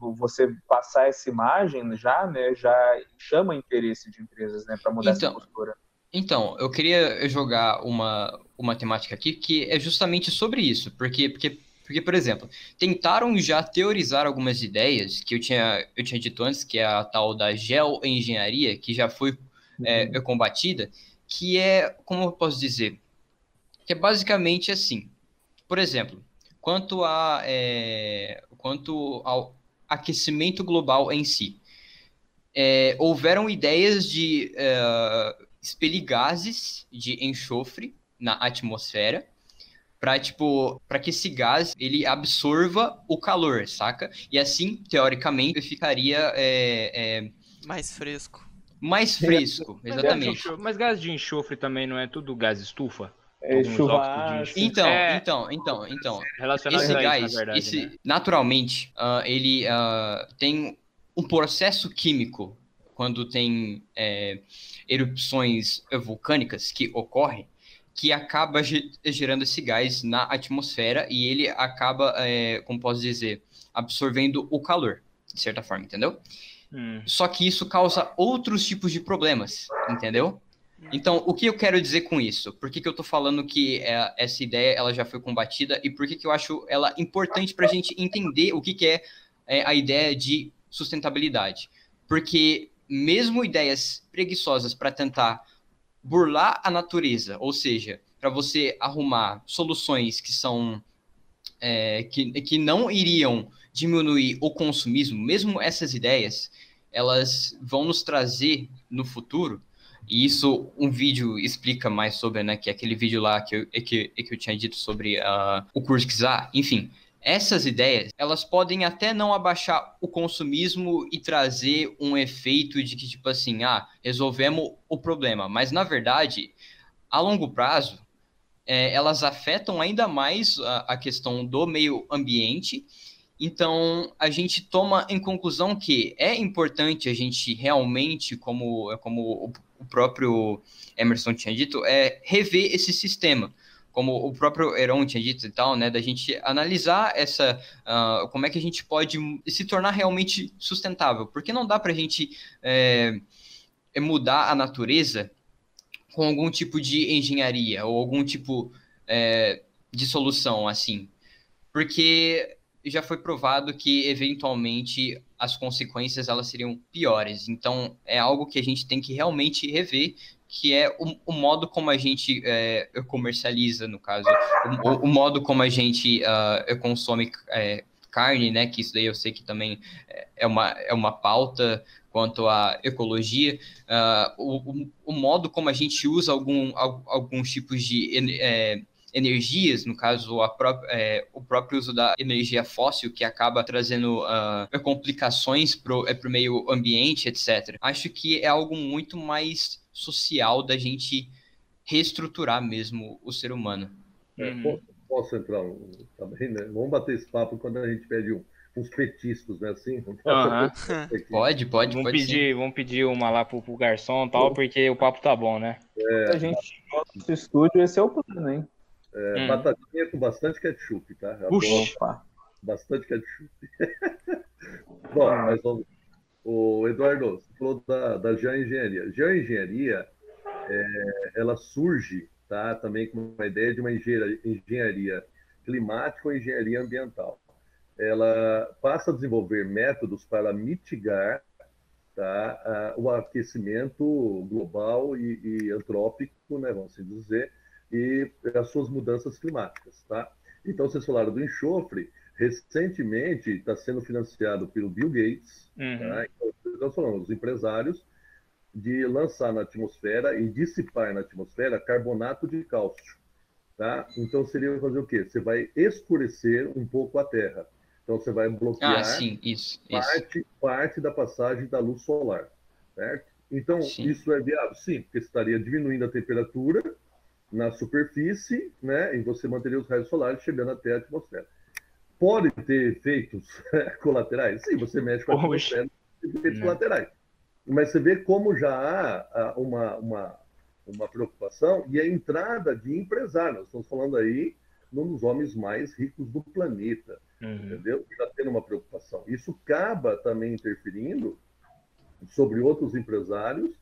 o, você passar essa imagem já, né, já chama interesse de empresas, né, para mudar então, essa postura. Então, eu queria jogar uma, uma temática aqui que é justamente sobre isso, porque, porque, porque, por exemplo, tentaram já teorizar algumas ideias que eu tinha, eu tinha dito antes, que é a tal da geoengenharia, que já foi é, uhum. é, combatida, que é, como eu posso dizer, que é basicamente assim. Por exemplo, quanto, a, é, quanto ao aquecimento global em si, é, houveram ideias de é, expelir gases de enxofre na atmosfera para tipo para que esse gás ele absorva o calor, saca? E assim teoricamente ficaria é, é, mais fresco. Mais fresco, exatamente. Mas gás de enxofre também não é tudo gás estufa? É, chuva Então, é... então, então, então. Relacionado esse gás, isso, verdade, esse, né? naturalmente, uh, ele uh, tem um processo químico quando tem é, erupções vulcânicas que ocorrem, que acaba gerando esse gás na atmosfera e ele acaba, é, como posso dizer, absorvendo o calor, de certa forma, entendeu? Hum. Só que isso causa outros tipos de problemas, entendeu? Então, o que eu quero dizer com isso? Por que, que eu estou falando que é, essa ideia ela já foi combatida e por que, que eu acho ela importante para a gente entender o que, que é, é a ideia de sustentabilidade? Porque mesmo ideias preguiçosas para tentar burlar a natureza, ou seja, para você arrumar soluções que são é, que, que não iriam diminuir o consumismo, mesmo essas ideias, elas vão nos trazer no futuro, e isso um vídeo explica mais sobre, né, que é aquele vídeo lá que eu, que, que eu tinha dito sobre uh, o Kurzgesagt, enfim, essas ideias, elas podem até não abaixar o consumismo e trazer um efeito de que, tipo assim, ah, resolvemos o problema. Mas, na verdade, a longo prazo, é, elas afetam ainda mais a, a questão do meio ambiente. Então, a gente toma em conclusão que é importante a gente realmente, como, como o próprio Emerson tinha dito, é rever esse sistema como o próprio Heron tinha dito e tal, né, da gente analisar essa, uh, como é que a gente pode se tornar realmente sustentável, porque não dá para a gente é, mudar a natureza com algum tipo de engenharia ou algum tipo é, de solução assim, porque já foi provado que eventualmente as consequências elas seriam piores. Então é algo que a gente tem que realmente rever que é o, o modo como a gente é, comercializa, no caso, o, o, modo como a gente uh, consome é, carne, né? Que isso daí eu sei que também é uma, é uma pauta quanto à ecologia, uh, o, o, modo como a gente usa algum, alguns tipos de é, energias, no caso a pró é, o próprio uso da energia fóssil, que acaba trazendo uh, complicações para o é, meio ambiente, etc. Acho que é algo muito mais social da gente reestruturar mesmo o ser humano. É, uhum. posso, entrar também, né? Vamos bater esse papo quando a gente pede um, uns petiscos, né? Assim, uhum. [LAUGHS] pode, pode, vamos pode pedir, sim. Vamos pedir uma lá pro, pro garçom e tal, porque o papo tá bom, né? É, a gente nosso estúdio, esse é o plano, hein? É, hum. Batatinha com bastante ketchup, tá? Puxa. Bastante ketchup. [LAUGHS] bom, mas vamos, o Eduardo, você falou da, da geoengenharia. Geoengenharia, é, ela surge tá, também com uma ideia de uma engenharia, engenharia climática ou engenharia ambiental. Ela passa a desenvolver métodos para mitigar tá, a, o aquecimento global e, e antrópico, né, vamos assim dizer, e as suas mudanças climáticas. Tá? Então, vocês falaram do enxofre, recentemente está sendo financiado pelo Bill Gates, uhum. tá? então, nós falamos, os empresários, de lançar na atmosfera e dissipar na atmosfera carbonato de cálcio. Tá? Então seria fazer o quê? Você vai escurecer um pouco a Terra. Então você vai bloquear ah, sim, isso, parte, isso. parte da passagem da luz solar. Certo? Então, sim. isso é viável? Sim, porque estaria diminuindo a temperatura na superfície, né? E você manteria os raios solares chegando até a atmosfera pode ter efeitos [LAUGHS] colaterais? Sim, você mexe com a atmosfera, efeitos Não. colaterais. Mas você vê como já há uma, uma, uma preocupação e a entrada de empresários. Nós estamos falando aí num dos homens mais ricos do planeta, uhum. entendeu? Está tendo uma preocupação. Isso acaba também interferindo sobre outros empresários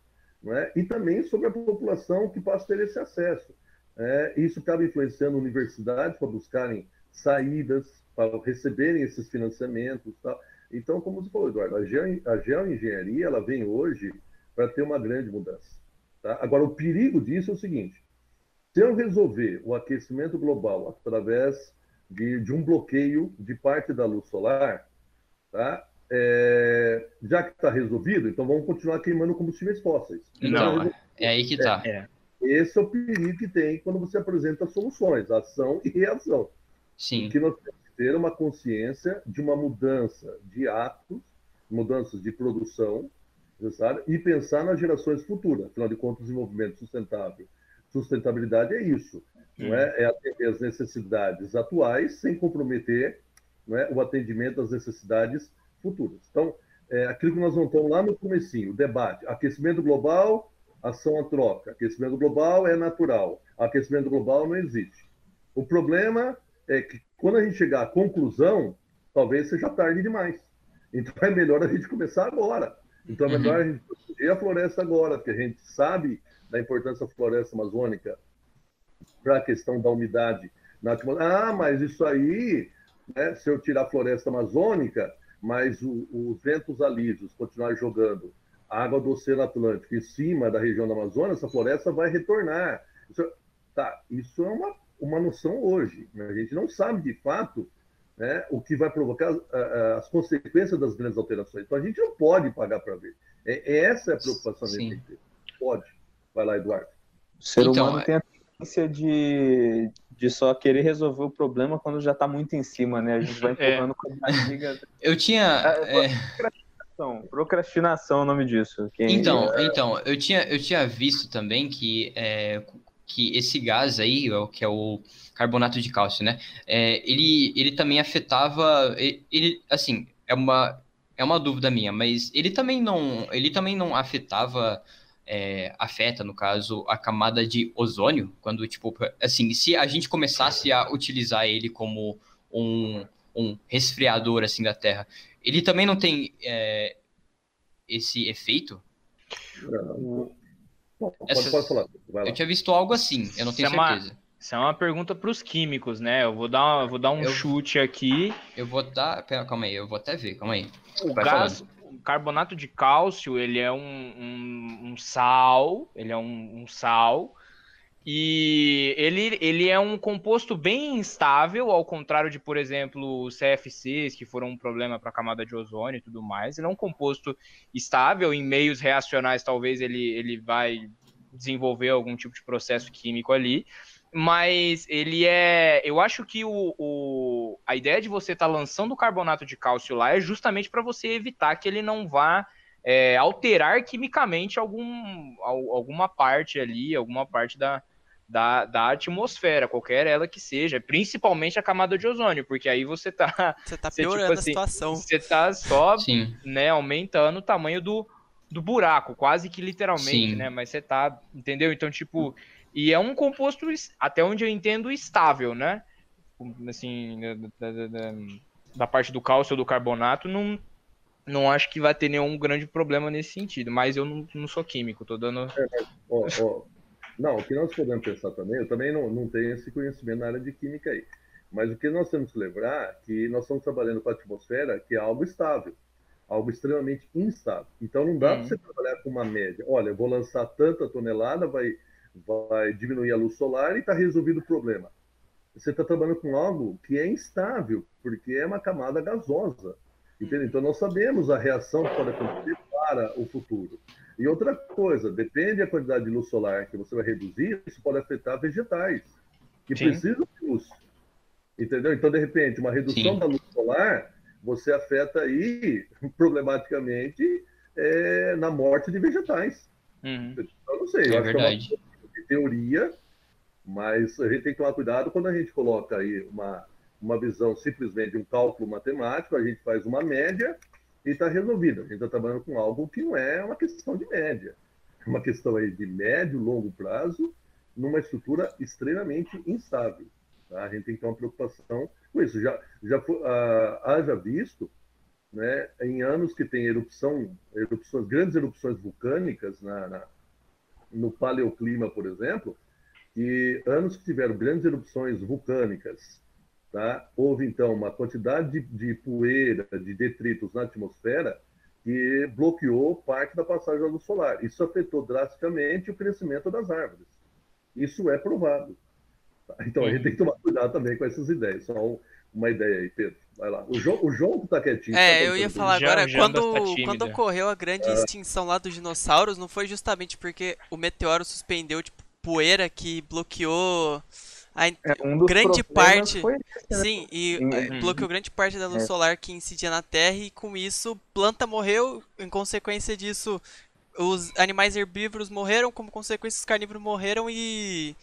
é? e também sobre a população que passa a ter esse acesso. É, isso acaba influenciando universidades para buscarem saídas para receberem esses financiamentos. Tal. Então, como você falou, Eduardo, a, geo, a geoengenharia ela vem hoje para ter uma grande mudança. Tá? Agora, o perigo disso é o seguinte: se eu resolver o aquecimento global através de, de um bloqueio de parte da luz solar, tá? É, já que está resolvido, então vamos continuar queimando combustíveis fósseis. Não, é aí que está. É, esse é o perigo que tem quando você apresenta soluções, ação e reação. Sim. Que nós temos ter uma consciência de uma mudança de atos, mudanças de produção, e pensar nas gerações futuras. Afinal de contas, desenvolvimento sustentável. Sustentabilidade é isso. não é? é atender as necessidades atuais sem comprometer não é? o atendimento às necessidades futuras. Então, é, aquilo que nós voltamos lá no comecinho, o debate, aquecimento global, ação à troca. Aquecimento global é natural, aquecimento global não existe. O problema é que quando a gente chegar à conclusão, talvez seja tarde demais. Então é melhor a gente começar agora. Então é melhor uhum. a gente proteger a floresta agora, porque a gente sabe da importância da floresta amazônica para a questão da umidade na atmosfera. Ah, mas isso aí, né, se eu tirar a floresta amazônica, mas o, os ventos alísios continuar jogando a água do Oceano Atlântico em cima da região da Amazônia, essa floresta vai retornar. Isso, tá, isso é uma, uma noção hoje. Né? A gente não sabe de fato né, o que vai provocar uh, as consequências das grandes alterações. Então a gente não pode pagar para ver. É, essa é a preocupação da gente. Pode. Vai lá, Eduardo. O ser então, humano é... tem a tendência de, de só querer resolver o problema quando já está muito em cima, né? A gente vai [LAUGHS] é. empurrando é. com a barriga. Eu tinha. É, procrastinação, procrastinação é o nome disso. Quem... Então, então eu, tinha, eu tinha visto também que, é, que esse gás aí, que é o carbonato de cálcio, né? É, ele, ele também afetava. Ele, assim, é uma, é uma dúvida minha, mas ele também não, ele também não afetava é, afeta, no caso, a camada de ozônio, quando, tipo, assim, se a gente começasse a utilizar ele como um, um resfriador, assim, da Terra, ele também não tem é, esse efeito? Não. Pode, Essa, pode falar. Eu tinha visto algo assim, eu não tenho isso certeza. É uma, isso é uma pergunta para os químicos, né? Eu vou dar, vou dar um eu, chute aqui. Eu vou dar. Calma aí, eu vou até ver, calma aí. O Vai gás, falando carbonato de cálcio, ele é um, um, um sal, ele é um, um, sal, e ele, ele é um composto bem instável, ao contrário de, por exemplo, os CFCs, que foram um problema para a camada de ozônio e tudo mais. Ele é um composto estável, em meios reacionais talvez ele, ele vai desenvolver algum tipo de processo químico ali, mas ele é. Eu acho que o, o a ideia de você estar tá lançando o carbonato de cálcio lá é justamente para você evitar que ele não vá é, alterar quimicamente algum, alguma parte ali, alguma parte da, da, da atmosfera, qualquer ela que seja, principalmente a camada de ozônio, porque aí você tá. Você tá [LAUGHS] tipo piorando tipo, assim, a situação. Você tá só né, aumentando o tamanho do, do buraco, quase que literalmente, Sim. né? Mas você tá. Entendeu? Então, tipo. E é um composto, até onde eu entendo, estável, né? Assim, da, da, da, da parte do cálcio ou do carbonato, não, não acho que vai ter nenhum grande problema nesse sentido. Mas eu não, não sou químico, tô dando. É, ó, ó, não, o que nós podemos pensar também, eu também não, não tenho esse conhecimento na área de química aí. Mas o que nós temos que lembrar é que nós estamos trabalhando com a atmosfera, que é algo estável, algo extremamente instável. Então não dá uhum. para você trabalhar com uma média. Olha, eu vou lançar tanta tonelada, vai vai diminuir a luz solar e está resolvido o problema. Você está trabalhando com algo que é instável, porque é uma camada gasosa. Entendeu? Então, nós sabemos a reação que pode acontecer para o futuro. E outra coisa, depende da quantidade de luz solar que você vai reduzir, isso pode afetar vegetais, que Sim. precisam de luz. Entendeu? Então, de repente, uma redução Sim. da luz solar, você afeta aí, [LAUGHS] problematicamente, é, na morte de vegetais. Uhum. Eu não sei. É verdade. É teoria, mas a gente tem que tomar cuidado quando a gente coloca aí uma, uma visão simplesmente de um cálculo matemático, a gente faz uma média e está resolvido. A gente está trabalhando com algo que não é uma questão de média, é uma questão aí de médio, longo prazo, numa estrutura extremamente instável. Tá? A gente tem que ter uma preocupação com isso. Já, já uh, haja visto, né, em anos que tem erupção, erupções, grandes erupções vulcânicas na, na no paleoclima, por exemplo, que anos que tiveram grandes erupções vulcânicas, tá? houve então uma quantidade de, de poeira, de detritos na atmosfera que bloqueou parte da passagem da luz solar. Isso afetou drasticamente o crescimento das árvores. Isso é provado. Tá? Então a gente tem que tomar cuidado também com essas ideias. Só uma ideia aí, Pedro. Vai lá. O João, o João que tá quietinho. É, tá eu ia falar agora, já, quando, tá quando ocorreu a grande é. extinção lá dos dinossauros, não foi justamente porque o meteoro suspendeu, tipo, poeira que bloqueou a é, um grande parte. Esse, né? Sim, e uhum. bloqueou grande parte da luz é. solar que incidia na Terra e com isso planta morreu, em consequência disso os animais herbívoros morreram, como consequência os carnívoros morreram e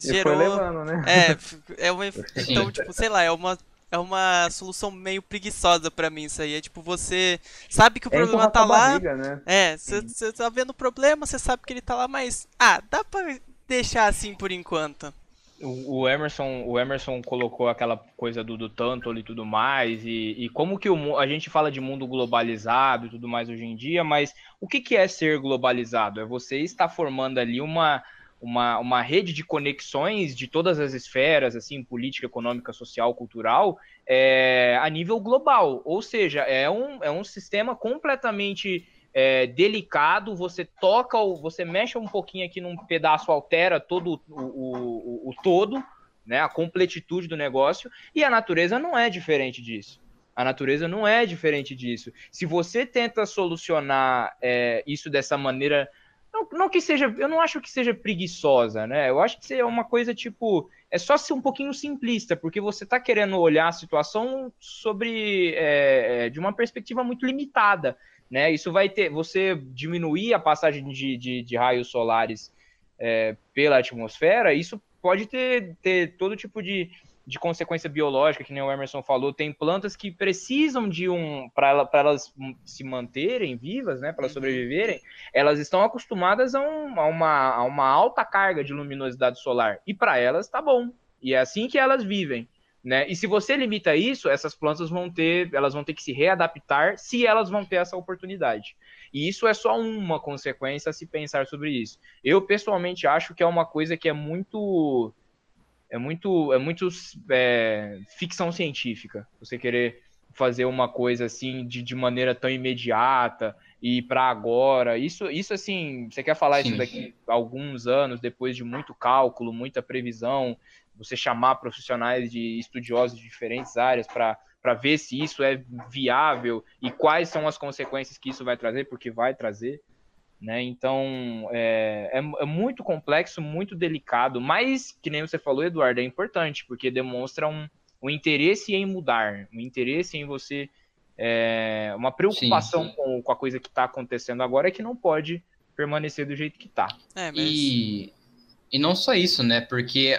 gerou. foi levando, né? É, é uma, então, tipo, sei lá, é uma é uma solução meio preguiçosa para mim isso aí. É tipo, você sabe que o É problema tá lá. barriga, né? É, você tá vendo o problema, você sabe que ele tá lá, mas. Ah, dá pra deixar assim por enquanto. O, Emerson, o Emerson colocou aquela coisa do, do Tantol e tudo mais, e, e como que o, a gente fala de mundo globalizado e tudo mais hoje em dia, mas o que, que é ser globalizado? É você estar formando ali uma, uma, uma rede de conexões de todas as esferas, assim, política, econômica, social, cultural, é, a nível global. Ou seja, é um, é um sistema completamente é, delicado, você toca, você mexe um pouquinho aqui num pedaço, altera todo o, o, o- o todo, né, a completitude do negócio, e a natureza não é diferente disso. A natureza não é diferente disso. Se você tenta solucionar é, isso dessa maneira, não, não que seja, eu não acho que seja preguiçosa, né? Eu acho que é uma coisa tipo, é só ser um pouquinho simplista, porque você está querendo olhar a situação sobre é, é, de uma perspectiva muito limitada né? Isso vai ter, você diminuir a passagem de, de, de raios solares é, pela atmosfera, isso pode ter, ter todo tipo de, de consequência biológica, que nem o Emerson falou. Tem plantas que precisam de um, para ela, elas se manterem vivas, né? Para elas sobreviverem, elas estão acostumadas a, um, a, uma, a uma alta carga de luminosidade solar. E para elas tá bom. E é assim que elas vivem. Né? E se você limita isso, essas plantas vão ter, elas vão ter que se readaptar se elas vão ter essa oportunidade. E isso é só uma consequência a se pensar sobre isso. Eu pessoalmente acho que é uma coisa que é muito é muito é muito é, ficção científica. Você querer fazer uma coisa assim de, de maneira tão imediata e para agora. Isso isso assim, você quer falar Sim. isso daqui alguns anos depois de muito cálculo, muita previsão, você chamar profissionais de estudiosos de diferentes áreas para ver se isso é viável e quais são as consequências que isso vai trazer, porque vai trazer. Né? Então é, é, é muito complexo, muito delicado, mas que nem você falou, Eduardo, é importante, porque demonstra um, um interesse em mudar, um interesse em você. É, uma preocupação Sim, sim. Com, com a coisa que está acontecendo agora é que não pode permanecer do jeito que está. É, mas. E, e não só isso, né? Porque,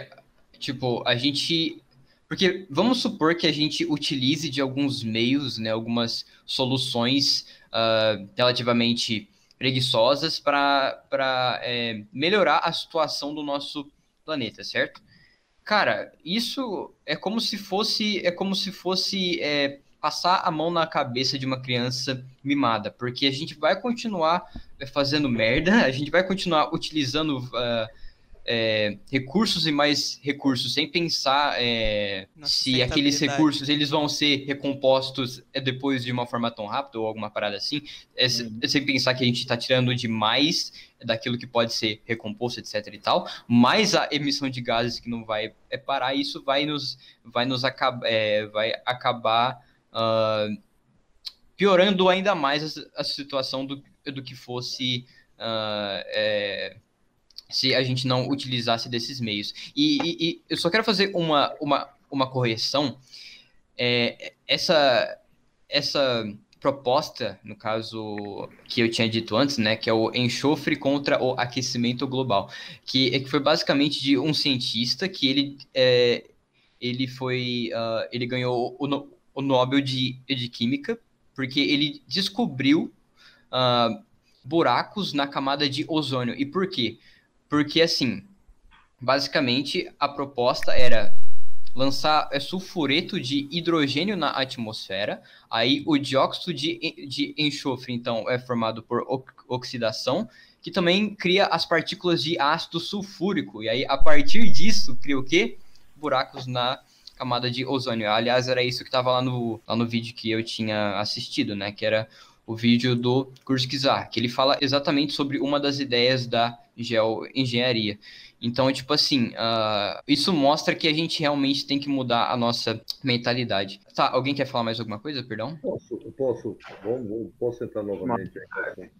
tipo, a gente. Porque vamos supor que a gente utilize de alguns meios, né? Algumas soluções ah, relativamente preguiçosas para é, melhorar a situação do nosso planeta, certo? Cara, isso é como se fosse é como se fosse é, passar a mão na cabeça de uma criança mimada, porque a gente vai continuar é, fazendo merda, [LAUGHS] a gente vai continuar utilizando uh, é, recursos e mais recursos sem pensar é, se aqueles recursos eles vão ser recompostos é, depois de uma forma tão rápida ou alguma parada assim, é, Uhum. sem pensar que a gente está tirando demais daquilo que pode ser recomposto, etc e tal, mais a emissão de gases que não vai é, parar, isso vai nos vai nos acab é, vai acabar ah, piorando ainda mais a, a situação do, do que fosse é, se a gente não utilizasse desses meios. E, e- e eu só quero fazer uma, uma, uma correção. É, essa, essa proposta, no caso que eu tinha dito antes, né, que é o enxofre contra o aquecimento global, que, é que foi basicamente de um cientista que ele, é, ele foi, ah, ele ganhou o, o Nobel de, de Química porque ele descobriu ah, buracos na camada de ozônio. E por quê? Porque, assim, basicamente a proposta era lançar é, sulfureto de hidrogênio na atmosfera, aí o dióxido de, de enxofre, então, é formado por ox- oxidação, que também cria as partículas de ácido sulfúrico, e aí a partir disso cria o quê? Buracos na camada de ozônio. Aliás, era isso que estava lá no, lá no vídeo que eu tinha assistido, né? Que era o vídeo do Kurzgesagt, que ele fala exatamente sobre uma das ideias da geoengenharia. Então, tipo assim, ah, isso mostra que a gente realmente tem que mudar a nossa mentalidade. Tá, alguém quer falar mais alguma coisa, perdão? Posso, posso, vamos, vamos- posso entrar novamente?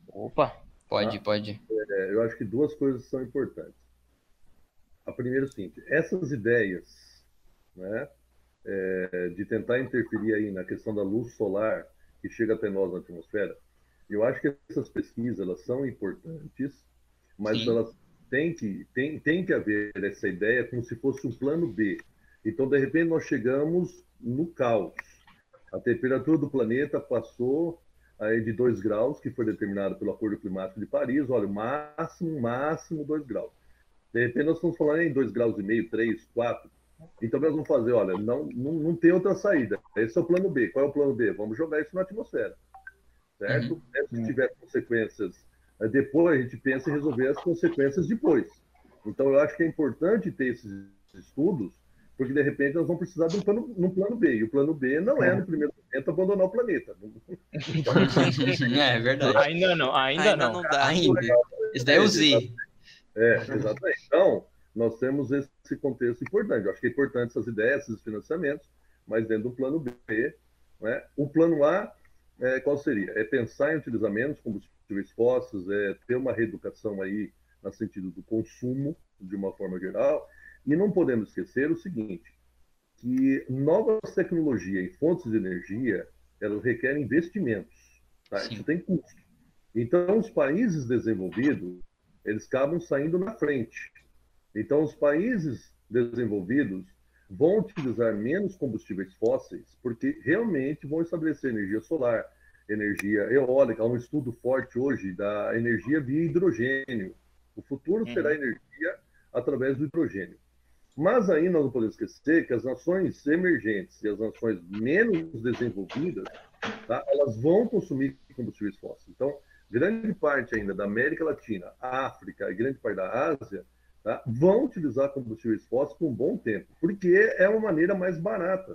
Opa! Pode, Ah. pode. É, eu acho que duas coisas são importantes. A primeira é o seguinte: essas ideias né, é, de tentar interferir aí na questão da luz solar que chega até nós na atmosfera, eu acho que essas pesquisas elas são importantes, mas Sim. elas tem que, tem, tem que haver essa ideia como se fosse um plano B. Então, de repente, nós chegamos no caos. A temperatura do planeta passou aí de 2 graus, que foi determinado pelo Acordo Climático de Paris. Olha, máximo, máximo 2 graus. De repente, nós estamos falando em 2 graus e meio, 3, 4. Então, nós vamos fazer, olha, não, não, não tem outra saída. Esse é o plano B. Qual é o plano B? Vamos jogar isso na atmosfera. Certo? Uhum. Se tiver consequências depois, a gente pensa em resolver as consequências depois. Então, eu acho que é importante ter esses estudos, porque de repente nós vamos precisar de um plano, um plano B. E o plano B não é, no primeiro momento, abandonar o planeta. [LAUGHS] é, é verdade. Ainda não, ainda, ainda não. não dá. Ainda. Isso daí é o Z. É, exatamente. Então, nós temos esse contexto importante. Eu acho que é importante essas ideias, esses financiamentos, mas dentro do plano B, né? o plano A, é, qual seria? É pensar em utilizar menos combustíveis fósseis, é ter uma reeducação aí no sentido do consumo, de uma forma geral, e não podemos esquecer o seguinte, que novas tecnologias e fontes de energia, elas requerem investimentos, tá? isso tem custo. Então, os países desenvolvidos, eles acabam saindo na frente. Então, os países desenvolvidos vão utilizar menos combustíveis fósseis, porque realmente vão estabelecer energia solar, energia eólica. Há um estudo forte hoje da energia via hidrogênio. O futuro uhum. será energia através do hidrogênio. Mas aí nós não podemos esquecer que as nações emergentes e as nações menos desenvolvidas, tá, elas vão consumir combustíveis fósseis. Então, grande parte ainda da América Latina, África e grande parte da Ásia tá, vão utilizar combustíveis fósseis por um bom tempo, porque é uma maneira mais barata.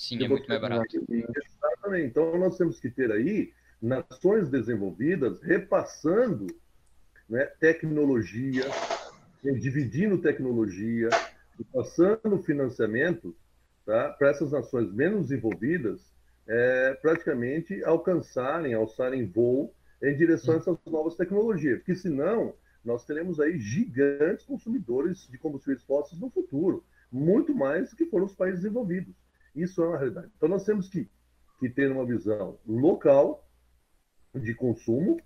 Sim, é muito mais barato. Exatamente. Então, nós temos que ter aí nações desenvolvidas repassando né, tecnologia, né, dividindo tecnologia, passando financiamento tá, para essas nações menos desenvolvidas é, praticamente alcançarem, alçarem voo em direção a essas novas tecnologias. Porque senão nós teremos aí gigantes consumidores de combustíveis fósseis no futuro, muito mais do que foram os países desenvolvidos. Isso é uma realidade. Então, nós temos que, que ter uma visão local de consumo,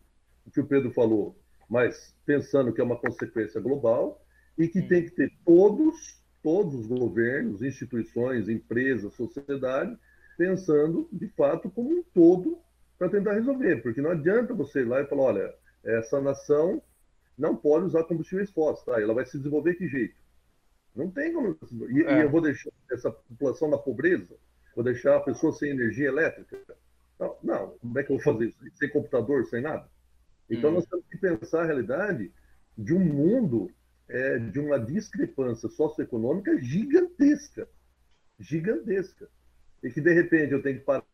o que o Pedro falou, mas pensando que é uma consequência global, e que tem que ter todos, todos os governos, instituições, empresas, sociedade, pensando, de fato, como um todo para tentar resolver. Porque não adianta você ir lá e falar, olha, essa nação não pode usar combustíveis fósseis, tá? ela vai se desenvolver de que jeito? Não tem como. E, é. e, eu vou deixar essa população na pobreza? Vou deixar a pessoa sem energia elétrica? Não, não. como é que eu vou fazer isso? Sem computador, sem nada? Então hum. nós temos que pensar a realidade de um mundo é, de uma discrepância socioeconômica gigantesca. Gigantesca. E que de repente eu tenho que parar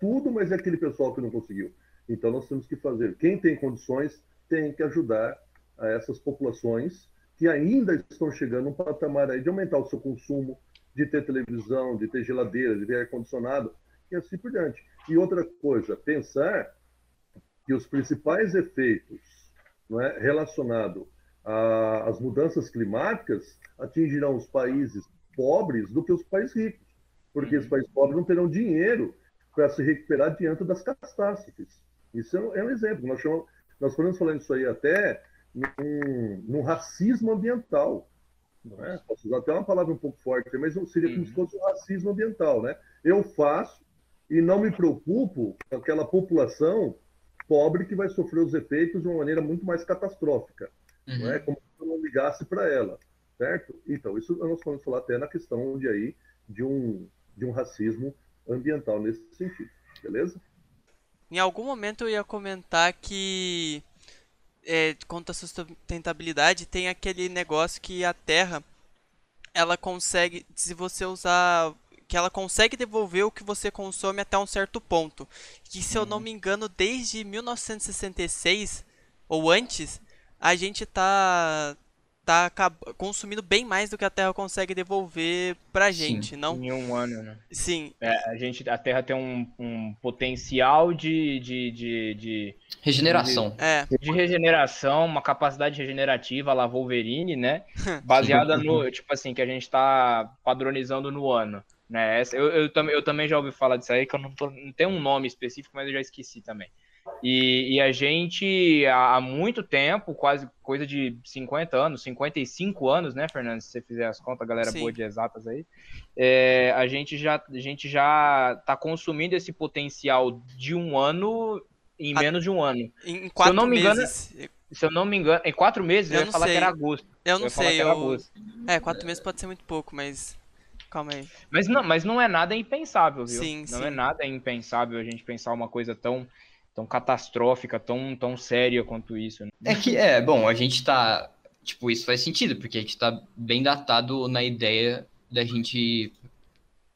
tudo, mas é aquele pessoal que não conseguiu. Então nós temos que fazer. Quem tem condições tem que ajudar a essas populações que ainda estão chegando um patamar aí de aumentar o seu consumo, de ter televisão, de ter geladeira, de ter ar-condicionado e assim por diante. E outra coisa, pensar que os principais efeitos não é, relacionados às mudanças climáticas atingirão os países pobres do que os países ricos, porque os países pobres não terão dinheiro para se recuperar diante das catástrofes. Isso é um, é um exemplo. Nós, chamamos, nós podemos falar isso aí até num, num racismo ambiental. Não é? Posso usar até uma palavra um pouco forte, mas seria como uhum. se fosse um racismo ambiental. Né? Eu faço e não me preocupo com aquela população pobre que vai sofrer os efeitos de uma maneira muito mais catastrófica. Uhum. Não é? Como se eu não ligasse para ela. Certo? Então, isso nós vamos falar até na questão de, aí, de, um, de um racismo ambiental nesse sentido. Beleza? Em algum momento eu ia comentar que é, quanto à sustentabilidade, tem aquele negócio que a Terra ela consegue, se você usar, que ela consegue devolver o que você consome até um certo ponto. Que se eu não uhum. me engano, desde 1966 ou antes, a gente tá tá consumindo bem mais do que a Terra consegue devolver pra gente, Sim, não? Em um ano, né? Sim. É, a, gente, a Terra tem um, um potencial de, de, de, de regeneração. De, é. de regeneração, uma capacidade regenerativa lá Wolverine, né? [LAUGHS] Baseada no, tipo assim, que a gente tá padronizando no ano. Né? Eu, eu, eu, eu também já ouvi falar disso aí, que eu não, tô, não tenho um nome específico, mas eu já esqueci também. E, e, a gente, há, muito tempo, quase coisa de 50 anos, 55 anos, né, Fernando? Se você fizer as contas, galera Sim. boa de exatas aí, é, a gente já a gente já está consumindo esse potencial de um ano em menos de um ano. Em quatro se eu não me meses. Engano, se eu não me engano, em quatro meses eu, eu ia falar sei. que era agosto. Eu não eu sei, eu... É, quatro meses pode ser muito pouco, mas calma aí. Mas não, mas não é nada impensável, viu? Sim, não sim. é nada impensável a gente pensar uma coisa tão tão catastrófica, tão, tão séria quanto isso. Né? É que, é, bom, a gente tá. Tipo, isso faz sentido, porque a gente tá bem datado na ideia da gente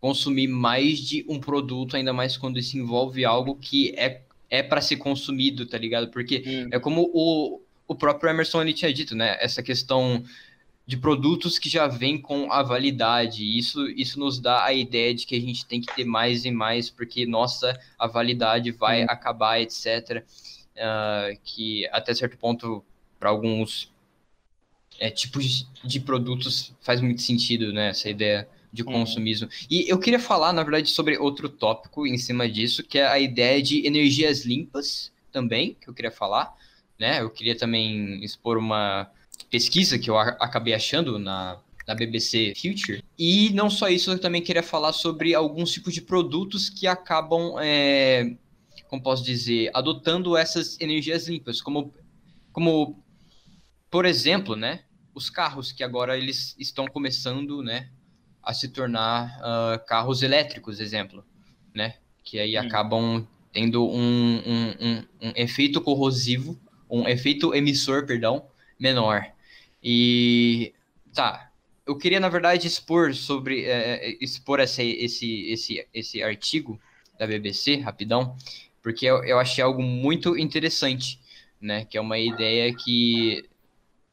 consumir mais de um produto, ainda mais quando isso envolve algo que é, é para ser consumido, tá ligado? Porque hum. é como o, o próprio Emerson ele tinha dito, né? Essa questão de produtos que já vêm com a validade. Isso, isso nos dá a ideia de que a gente tem que ter mais e mais, porque nossa, a validade vai uhum. acabar, etc. Uh, que até certo ponto, para alguns é, tipos de produtos, faz muito sentido, né? Essa ideia de uhum. consumismo. E eu queria falar, na verdade, sobre outro tópico em cima disso, que é a ideia de energias limpas também, que eu queria falar. Né? Eu queria também expor uma pesquisa que eu acabei achando na, na BBC Future. E não só isso, eu também queria falar sobre alguns tipos de produtos que acabam, é, como posso dizer, adotando essas energias limpas, como, como por exemplo, né, os carros que agora eles estão começando, né, a se tornar uh, carros elétricos, exemplo, né, que aí hum. acabam tendo um, um, um, um efeito corrosivo, um efeito emissor, perdão, menor. E tá, eu queria na verdade expor sobre é, é expor essa, esse, esse, esse artigo da BBC rapidão, porque eu, eu achei algo muito interessante, né? Que é uma ideia que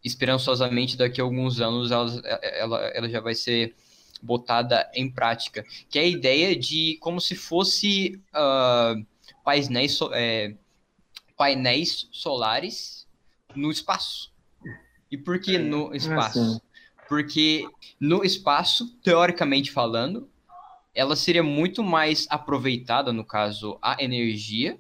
esperançosamente daqui a alguns anos ela, ela, ela já vai ser botada em prática, que é a ideia de como se fosse uh, painéis, é, painéis solares no espaço. E por que no espaço? Assim. Porque no espaço, teoricamente falando, ela seria muito mais aproveitada, no caso, a energia,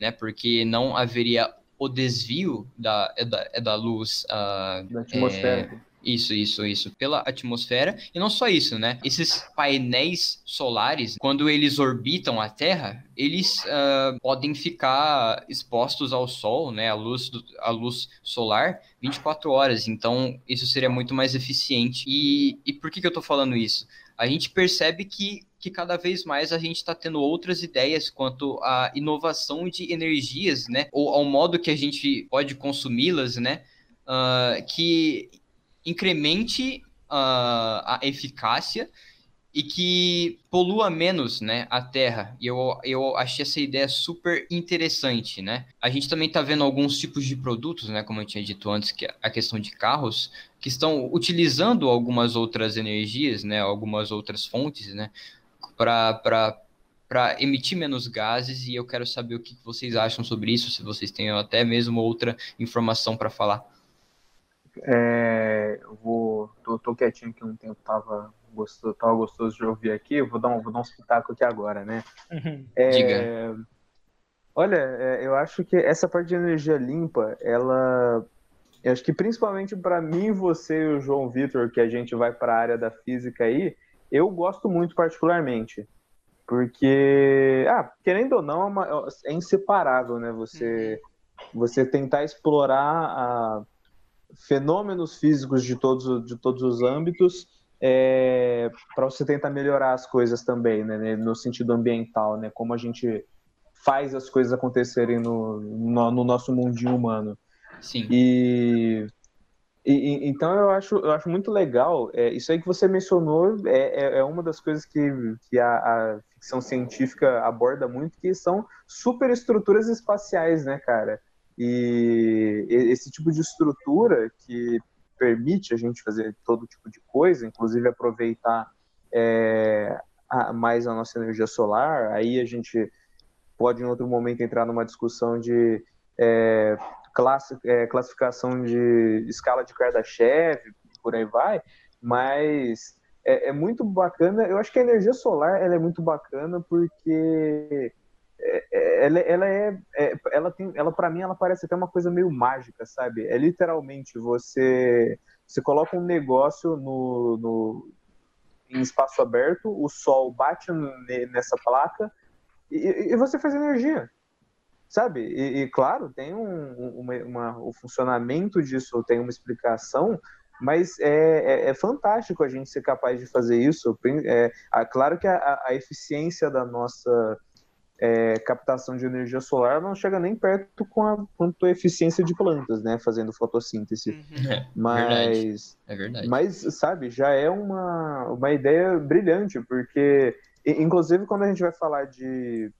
né? Porque não haveria o desvio da, é da, é da luz. Uh, da atmosfera. É, isso, isso, isso. Pela atmosfera. E não só isso, né? Esses painéis solares, quando eles orbitam a Terra, eles uh, podem ficar expostos ao Sol, né? A luz, do, a luz solar, 24 horas. Então, isso seria muito mais eficiente. E, e por que, que eu tô falando isso? A gente percebe que que cada vez mais a gente está tendo outras ideias quanto à inovação de energias, né? Ou ao modo que a gente pode consumi-las, né? Uh, que incremente uh, a eficácia e que polua menos, né, a Terra. E eu, eu achei essa ideia super interessante, né? A gente também está vendo alguns tipos de produtos, né, como eu tinha dito antes, que é a questão de carros, que estão utilizando algumas outras energias, né, algumas outras fontes, né, para para emitir menos gases e eu quero saber o que vocês acham sobre isso, se vocês têm até mesmo outra informação para falar. É, eu vou. Tô, tô, quietinho aqui um tempo, tava gostoso, tava gostoso de ouvir aqui. Vou dar um, vou dar um espetáculo aqui agora, né? Uhum. [LAUGHS] É, Diga. Olha, é, eu acho que essa parte de energia limpa, ela. Eu acho que principalmente para mim, você e o João Vitor, que a gente vai para a área da física aí, eu gosto muito particularmente. Porque, ah, querendo ou não, é, uma, é inseparável, né? Você, uhum. você tentar explorar a fenômenos físicos de todos, de todos os âmbitos é, para você tentar melhorar as coisas também, né, no sentido ambiental, né, como a gente faz as coisas acontecerem no, no, no nosso mundinho humano. Sim. E, e, então eu acho, eu acho muito legal, é, isso aí que você mencionou é, é, é uma das coisas que, que a, a ficção científica aborda muito, que são superestruturas espaciais, né, cara? E esse tipo de estrutura que permite a gente fazer todo tipo de coisa, inclusive aproveitar é, a, mais a nossa energia solar, aí a gente pode em outro momento entrar numa discussão de é, classi é, classificação de escala de Kardashev, por aí vai, mas é, é, muito bacana. Eu acho que a energia solar ela é muito bacana porque ela, ela é, é, ela tem, ela para mim, ela parece até uma coisa meio mágica, sabe? É literalmente você, você coloca um negócio no, no em espaço aberto, o sol bate nessa placa e, e você faz energia, sabe? E, e claro, tem um, uma, uma, o funcionamento disso tem uma explicação, mas é, é, é, fantástico a gente ser capaz de fazer isso. É, claro que a, a eficiência da nossa é, captação de energia solar não chega nem perto com a, quanto a eficiência de plantas, né, fazendo fotossíntese. Uhum. É, mas, verdade. é verdade. Mas, sabe, já é uma, uma ideia brilhante, porque, inclusive, quando a gente vai falar de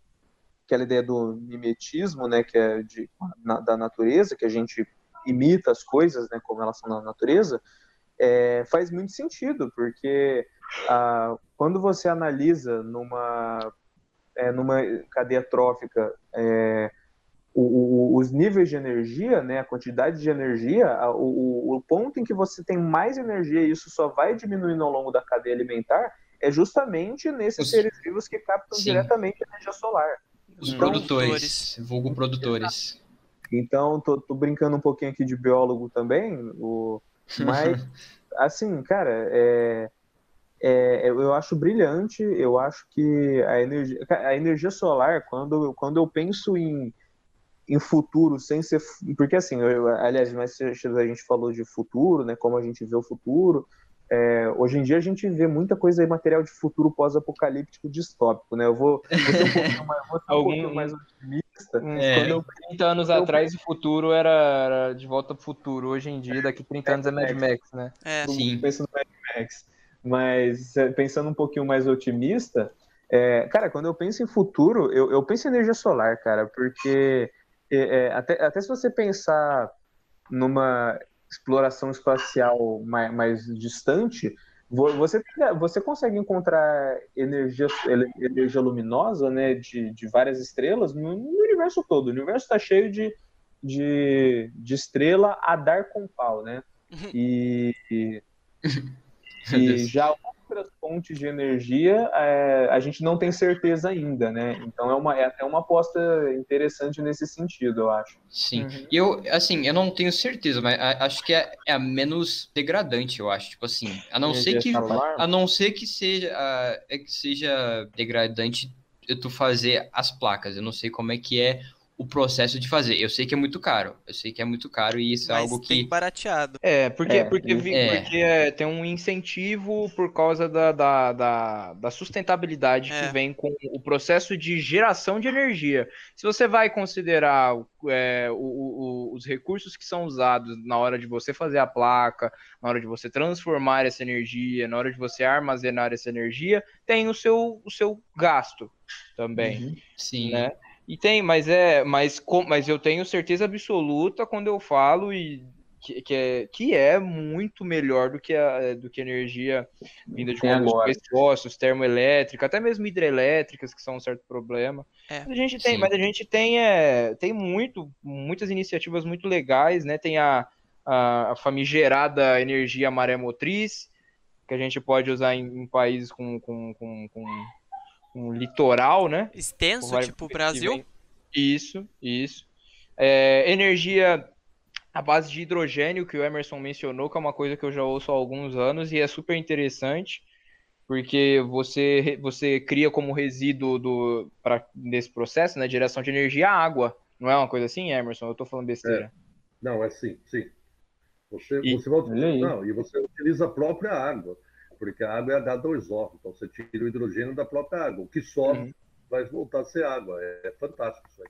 aquela ideia do mimetismo, né, que é de, na, da natureza, que a gente imita as coisas, né, como elas são na natureza, é, faz muito sentido, porque ah, quando você analisa numa é, numa cadeia trófica é, o, o, os níveis de energia, né, a quantidade de energia, a, o, o, ponto em que você tem mais energia e isso só vai diminuindo ao longo da cadeia alimentar é justamente nesses os... seres vivos que captam Sim. diretamente a energia solar. Os então, produtores, vulgo produtores. Então, tô, tô, brincando um pouquinho aqui de biólogo também, o, mas, [LAUGHS] assim, cara, é, é, eu acho brilhante, eu acho que a energia, a energia solar, quando, quando eu penso em, em futuro, sem ser. Porque, assim, eu, aliás, mas a gente falou de futuro, né? Como a gente vê o futuro. É, hoje em dia a gente vê muita coisa aí, material de futuro pós-apocalíptico distópico, né? Eu vou, vou ser um pouquinho mais, um Algum... mais otimista. É. Quando eu, 30 anos eu... atrás o futuro era, era, de volta pro futuro. Hoje em dia, daqui 30 anos é Mad Max, né? É, sim. Penso no Mad Max. Mas é, pensando um pouquinho mais otimista, é, cara, quando eu penso em futuro, eu, eu penso em energia solar, cara, porque é, é, até, até se você pensar numa exploração espacial mais, mais distante, você, você consegue encontrar energia, energia luminosa né, de, de várias estrelas no, no universo todo. O universo está cheio de, de, de estrela a dar com pau, né? Uhum. E, [LAUGHS] [LAUGHS] e já outras fontes de energia é, a gente não tem certeza ainda, né? Então é, uma, é até uma aposta interessante nesse sentido, eu acho. Sim. Uhum. Eu, assim, eu não tenho certeza, mas acho que é, é, a menos degradante, eu acho. Tipo assim, a não ser que. A não ser que seja, é que seja degradante tu fazer as placas. Eu não sei como é que é o processo de fazer. Eu sei que é muito caro. Eu sei que é muito caro e isso é algo que. Tem barateado. É, porque, é, porque, é. porque é, tem um incentivo por causa da, da, da, da sustentabilidade é. que vem com o processo de geração de energia. Se você vai considerar é, o, o, os recursos que são usados na hora de você fazer a placa, na hora de você transformar essa energia, na hora de você armazenar essa energia, tem o seu, o seu gasto também. Uhum. Sim. Né? E tem, mas é, mas, mas eu tenho certeza absoluta quando eu falo e que, que, é, que é muito melhor do que a do que energia vinda de combustíveis fósseis, termoelétrica, até mesmo hidrelétricas, que são um certo problema. É, a gente tem, sim. mas a gente tem, é, tem muito, muitas iniciativas muito legais, né? Tem a, a, a famigerada energia maré motriz, que a gente pode usar em, em países com, com, com, com um litoral, né? Extenso, tipo o Brasil? Isso, isso. É, energia à base de hidrogênio, que o Emerson mencionou, que é uma coisa que eu já ouço há alguns anos e é super interessante, porque você, você cria como resíduo do, pra, nesse processo, né, geração de energia, água. Não é uma coisa assim, Emerson? Eu tô falando besteira. É. Não, é sim, sim. Você, e, você vai, não, e você utiliza a própria água porque a água é H2O, então você tira o hidrogênio da própria água. O que sobe uhum. vai voltar a ser água. É, é fantástico isso aí.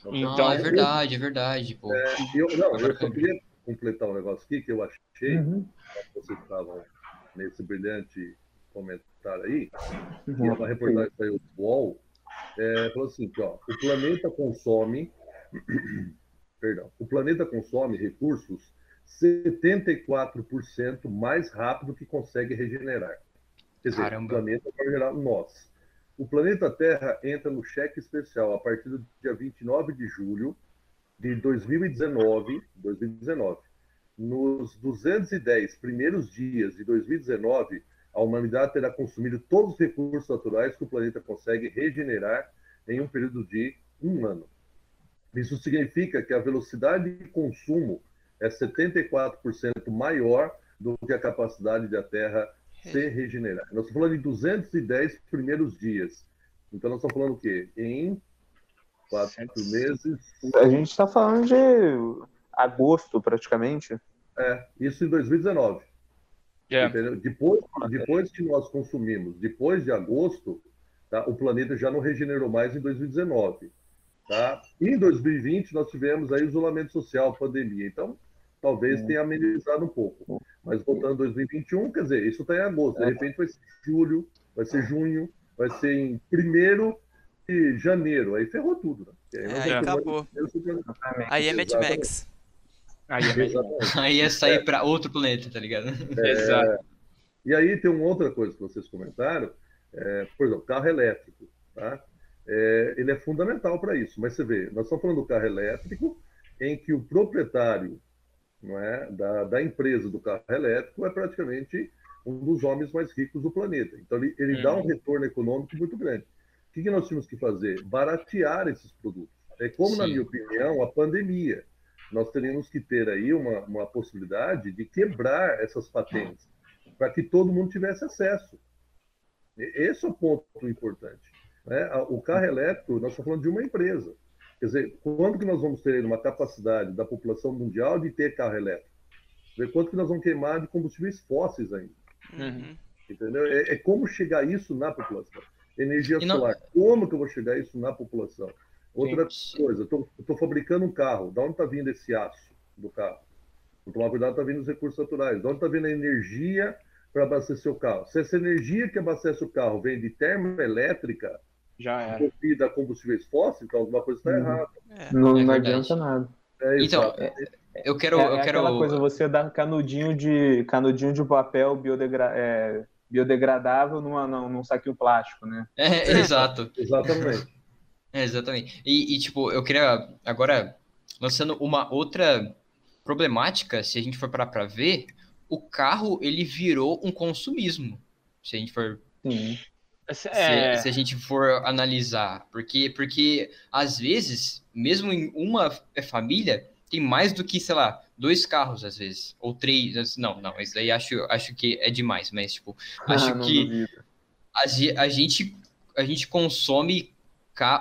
Então, então é verdade, é verdade. Pô. É, eu, não, eu só queria completar um negócio aqui que eu achei, uhum. vocês estavam nesse brilhante comentário aí, uhum. que é uma reportagem que saiu do UOL, é, falou assim, que, ó, o planeta consome, [CLEARS THROAT] perdão, o planeta consome recursos 74% mais rápido que consegue regenerar. Quer dizer, Caramba. o planeta vai gerar nós. O planeta Terra entra no cheque especial a partir do dia 29 de julho de 2019, 2019. Nos 210 primeiros dias de 2019, a humanidade terá consumido todos os recursos naturais que o planeta consegue regenerar em um período de um ano. Isso significa que a velocidade de consumo é 74% maior do que a capacidade da Terra se regenerar. Nós estamos falando de 210 primeiros dias. Então, nós estamos falando o quê? Em quatro meses. A gente está falando de agosto, praticamente. É, isso em 2019. Yeah. É. Depois, depois que nós consumimos, depois de agosto, tá, o planeta já não regenerou mais em 2019. Tá? Em 2020, nós tivemos aí isolamento social, pandemia. Então, talvez tenha amenizado um pouco. Mas voltando a 2021, quer dizer, isso está em agosto. De é. repente vai ser julho, vai ser junho, vai ser em primeiro de janeiro. Aí ferrou tudo. Né? Aí, é, aí acabou. Aí é Mad Max. Aí é, aí é sair para outro planeta, tá ligado? É, Exato. E aí tem uma outra coisa que vocês comentaram, é, por exemplo, carro elétrico, tá? É, ele é fundamental para isso. Mas você vê, nós estamos falando do carro elétrico em que o proprietário não é, da, da empresa do carro elétrico é praticamente um dos homens mais ricos do planeta. Então, ele, ele dá um uhum. retorno econômico muito grande. O que, que nós tínhamos que fazer? Baratear esses produtos. É como, Sim. na minha opinião, a pandemia. Nós teríamos que ter aí uma, uma possibilidade de quebrar essas patentes para que todo mundo tivesse acesso. Esse é o ponto importante. Né? O carro elétrico, nós estamos falando de uma empresa. Quer dizer, quando que nós vamos ter uma capacidade da população mundial de ter carro elétrico? Ver quanto que nós vamos queimar de combustíveis fósseis ainda. Uhum. Entendeu? É, é, como chegar isso na população. Energia não... solar. Como que eu vou chegar isso na população? Outra Gente. coisa, eu estou fabricando um carro. Da onde está vindo esse aço do carro? Vou tomar cuidado, está vindo os recursos naturais. Da onde está vindo a energia para abastecer o carro? Se essa energia que abastece o carro vem de termoelétrica, já é. movida a combustíveis fósseis, então alguma coisa está uhum. errada. É, não, é não adianta nada. É, então, eu quero. É, eu é quero... aquela coisa, você dá canudinho de, canudinho de papel biodegra... É, biodegradável numa, num saquinho plástico, né? É, [LAUGHS] exato. exatamente. É, exatamente. E, e, tipo, eu queria agora, lançando uma outra problemática, se a gente for parar para ver, o carro ele virou um consumismo. Se a gente for. Sim. Se, é... se, a gente for analisar. Porque, porque às vezes, mesmo em uma família, tem mais do que, sei lá, dois carros, às vezes. Ou três. Não, não, isso aí acho, acho que é demais, mas, tipo, ah, acho ah, que a, a, gente, a gente consome.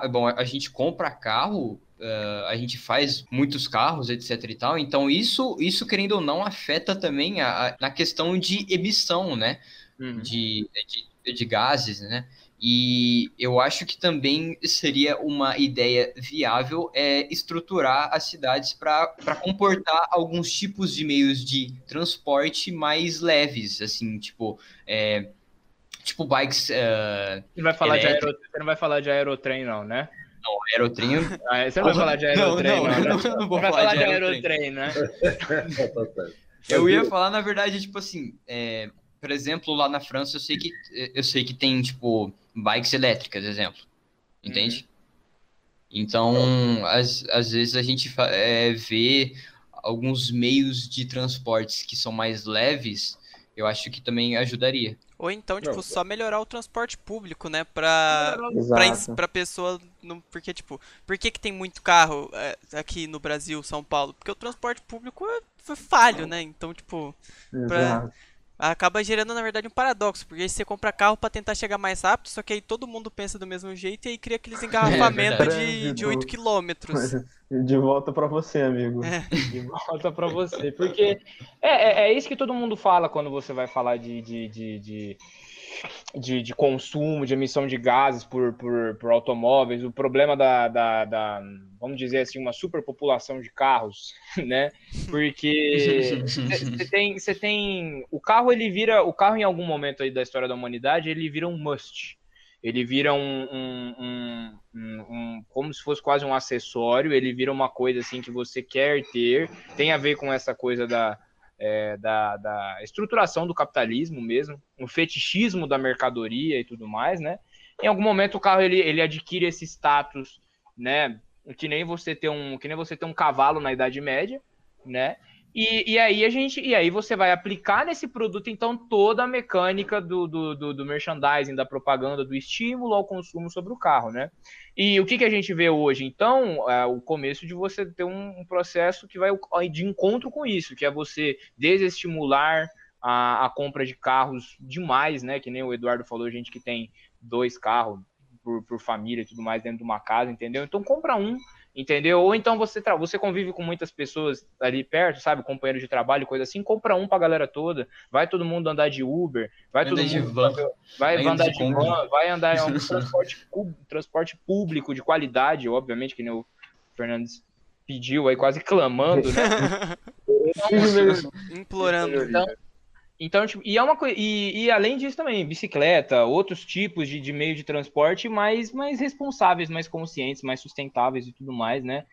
Bom, a gente compra carro Uh, a gente faz muitos carros, etc e tal. Então, isso, isso querendo ou não, afeta também a, a na questão de emissão, né? Uhum. De, de, de gases, né? E eu acho que também seria uma ideia viável é estruturar as cidades para comportar alguns tipos de meios de transporte mais leves, assim, tipo, é, tipo bikes. Uh, você, vai falar de você não vai falar de aerotrem, não, né? Não, aerotrem. [LAUGHS] Ah, você não vai falar de aerotrem, não. Não, [LAUGHS] não, não, não vou falar, falar de, de aerotrem, né? [LAUGHS] eu ia falar, na verdade, tipo assim. É, por exemplo, lá na França, eu sei que eu sei que tem tipo bikes elétricas, exemplo. Entende? Uhum. Então, às, às vezes a gente é, vê alguns meios de transportes que são mais leves, eu acho que também ajudaria. Ou então, tipo, não. só melhorar o transporte público, né? Pra, pra, pra pessoa. Não, porque, tipo, por que, que tem muito carro é, aqui no Brasil, São Paulo? Porque o transporte público é, foi falho, né? Então, tipo, pra, acaba gerando, na verdade, um paradoxo, porque você compra carro para tentar chegar mais rápido, só que aí todo mundo pensa do mesmo jeito e aí cria aqueles [LAUGHS] é engarrafamentos é de, de 8 quilômetros. De volta para você, amigo. É. De volta para você. Porque é, é, é, isso que todo mundo fala quando você vai falar de, de, de, de de, de, consumo, de emissão de gases por, por, por automóveis, o problema da, da, da, vamos dizer assim, uma superpopulação de carros, [LAUGHS] né? Porque [LAUGHS] você tem, você tem, o carro ele vira, o carro em algum momento aí da história da humanidade ele vira um must, ele vira um, um, um, um, como se fosse quase um acessório, ele vira uma coisa assim que você quer ter, tem a ver com essa coisa da é, da, da, estruturação do capitalismo mesmo, o fetichismo da mercadoria e tudo mais, né? Em algum momento o carro ele, ele adquire esse status, né? Que nem você ter um, que nem você ter um cavalo na Idade Média, né? E, e aí a gente, e aí você vai aplicar nesse produto então toda a mecânica do, do, do, do merchandising, da propaganda, do estímulo ao consumo sobre o carro, né? E o que, que a gente vê hoje? Então, é o começo de você ter um, um processo que vai de encontro com isso, que é você desestimular a, a, compra de carros demais, né? Que nem o Eduardo falou, gente que tem dois carros por, por família e tudo mais dentro de uma casa, entendeu? Então compra um entendeu? Ou então você, você convive com muitas pessoas ali perto, sabe? Companheiro de trabalho, coisa assim, compra um pra galera toda, vai todo mundo andar de Uber, vai, todo mundo. Van. Vai, vai andar de, de van, vai andar em um [LAUGHS] transporte, transporte público de qualidade, obviamente, que nem o Fernandes pediu aí, quase clamando, né? [LAUGHS] Implorando. Então, então, tipo, e é uma. E, e, além disso também, bicicleta, outros tipos de, de meio de transporte mais, mais responsáveis, mais conscientes, mais sustentáveis e tudo mais, né?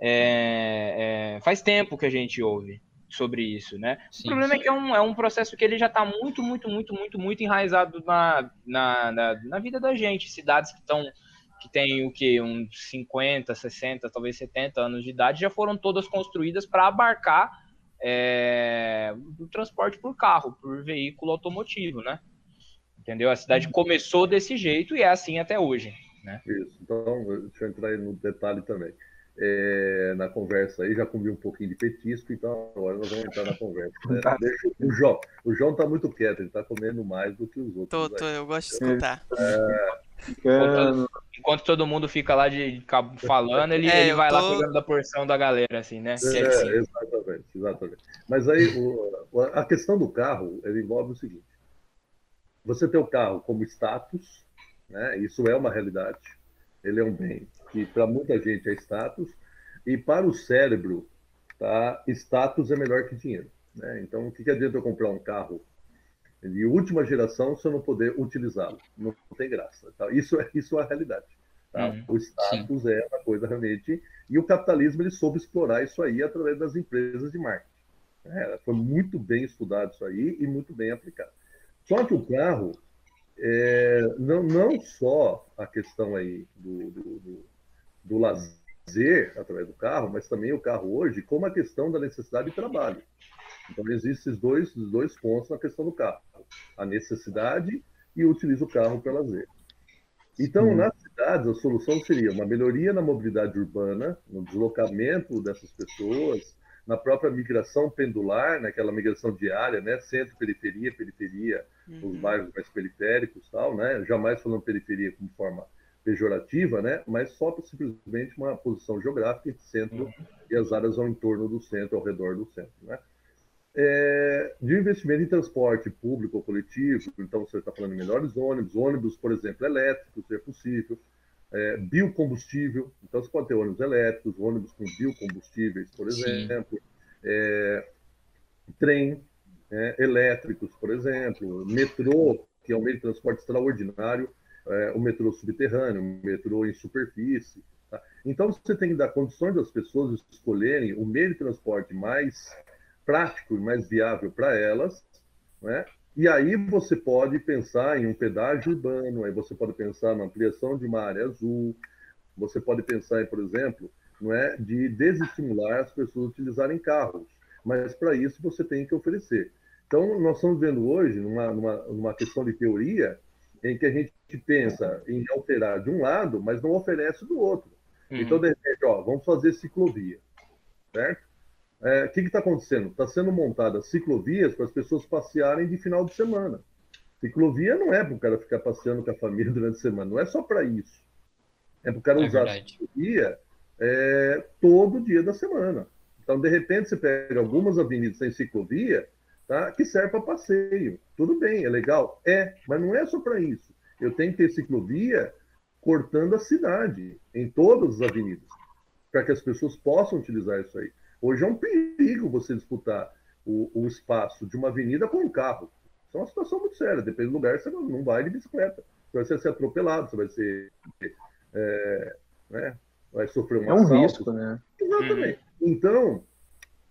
É, é, faz tempo que a gente ouve sobre isso, né? Sim, o problema sim. é que é um, é um processo que ele já está muito, muito, muito, muito, muito enraizado na, na, na, na vida da gente. Cidades que estão que tem o que uns 50, 60, talvez 70 anos de idade já foram todas construídas para abarcar é, do transporte por carro, por veículo automotivo, né? Entendeu? A cidade começou desse jeito e é assim até hoje. Né? Isso, então, deixa eu entrar aí no detalhe também. É, na conversa aí, já comi um pouquinho de petisco, então agora nós vamos entrar na conversa. Né? Tá. Deixa, o João, o João tá muito quieto, ele tá comendo mais do que os outros. Tô, tô, eu gosto de escutar. É, enquanto, enquanto, todo mundo fica lá de cabo falando, ele, é, ele vai tô... lá pegando da porção da galera, assim, né? É, é assim. exatamente, exatamente. Mas aí o, a questão do carro ele envolve o seguinte: você tem o carro como status, né? Isso é uma realidade. Ele é um bem que para muita gente é status, e para o cérebro, tá, status é melhor que dinheiro. Né? Então, o que, que adianta eu comprar um carro de última geração se eu não poder utilizá-lo? Não, tem graça. Tá? Isso, é, isso é a realidade. Tá? Uhum, o status sim. é uma coisa realmente. E o capitalismo ele soube explorar isso aí através das empresas de marketing. É, foi muito bem estudado isso aí e muito bem aplicado. Só que o carro, é, não, não só a questão aí do, do, do do lazer através do carro, mas também o carro hoje como a questão da necessidade de trabalho. Então, existem esses dois, dois pontos na questão do carro: a necessidade e utiliza o carro para lazer. Então, nas cidades, a solução seria uma melhoria na mobilidade urbana, no deslocamento dessas pessoas, na própria migração pendular, naquela migração diária, né? Centro, periferia, periferia, uhum. os bairros mais periféricos, tal, né? Jamais falando periferia como forma pejorativa, né? mas só simplesmente uma posição geográfica entre centro uhum. e as áreas ao entorno do centro, ao redor do centro. Né? É, de investimento em transporte público ou coletivo, então você está falando em melhores ônibus, ônibus, por exemplo, elétricos, se é possível, é, biocombustível, então você pode ter ônibus elétricos, ônibus com biocombustíveis, por exemplo, é, trem é, elétricos, por exemplo, metrô, que é um meio de transporte extraordinário, é, o metrô subterrâneo, o metrô em superfície. Tá? Então, você tem que dar condições das pessoas escolherem o meio de transporte mais prático e mais viável para elas, né? E aí você pode pensar em um pedágio urbano, aí você pode pensar na ampliação de uma área azul, você pode pensar em, por exemplo, não é, de desestimular as pessoas a utilizarem carros, mas para isso você tem que oferecer. Então, nós estamos vendo hoje, numa, numa, numa questão de teoria, em que a gente pensa em alterar de um lado, mas não oferece do outro. Uhum. Então, de repente, ó, vamos fazer ciclovia, certo? É, o que está acontecendo? Está sendo montadas ciclovias para as pessoas passearem de final de semana. Ciclovia não é para o cara ficar passeando com a família [LAUGHS] durante a semana, não é só para isso. É para o cara é usar verdade. a ciclovia é, todo dia da semana. Então, de repente, você pega algumas avenidas sem ciclovia, tá? que serve para passeio. Tudo bem, é legal? É, mas não é só para isso. Eu tenho que ter ciclovia cortando a cidade, em todas as avenidas, para que as pessoas possam utilizar isso aí. Hoje é um perigo você disputar o, o espaço de uma avenida com um carro. Isso é uma situação muito séria. Depende do lugar, você não, não vai de bicicleta. Você vai ser atropelado, você vai ser. É, né, vai sofrer um É um assalto. risco, né? Exatamente. Então,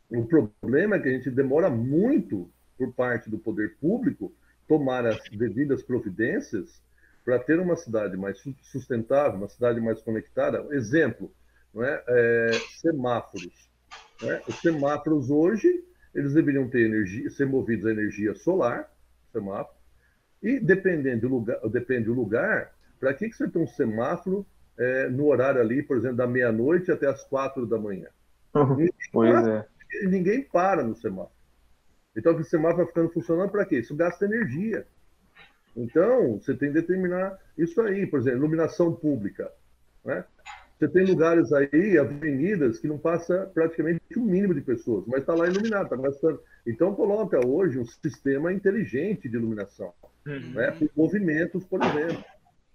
o problema é que a gente demora muito, por parte do poder público, tomar as devidas providências para ter uma cidade mais sustentável, uma cidade mais conectada. Exemplo, não é? é semáforos. Né? Os semáforos hoje eles deveriam ter energia, ser movidos a energia solar, semáforo, e dependendo do lugar, depende do lugar, para que, que você tem um semáforo é, no horário ali, por exemplo, da meia-noite até as quatro da manhã? Ninguém pois para, é. Ninguém para no semáforo. Então, o semáforo vai ficando funcionando para quê? Isso gasta energia. Então, você tem que determinar isso aí, por exemplo, iluminação pública. Né? Você tem lugares aí, avenidas, que não passa praticamente o um mínimo de pessoas, mas está lá iluminado, está gastando. Então, coloca hoje um sistema inteligente de iluminação, uhum. né? por movimentos, por exemplo.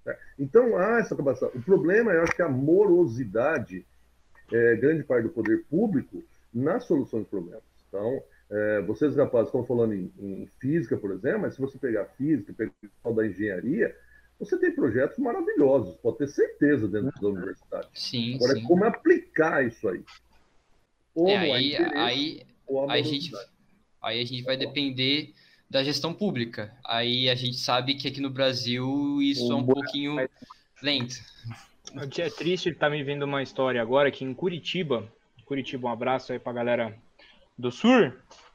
Né? Então, há essa capacidade. O problema, eu acho que a morosidade, é, grande parte do poder público, na solução dos problemas. Então, é, vocês, rapazes, estão falando em, em, física, por exemplo, mas se você pegar física, pegar o da engenharia, você tem projetos maravilhosos, pode ter certeza dentro da universidade. Sim, Agora, sim. como aplicar isso aí? Ou é, aí, aí, a aí, a gente, aí a gente vai depender da gestão pública. Aí a gente sabe que aqui no Brasil isso é um pouquinho lento. É triste estar tá me vendo uma história agora que em Curitiba, Curitiba, um abraço aí pra galera do Sul.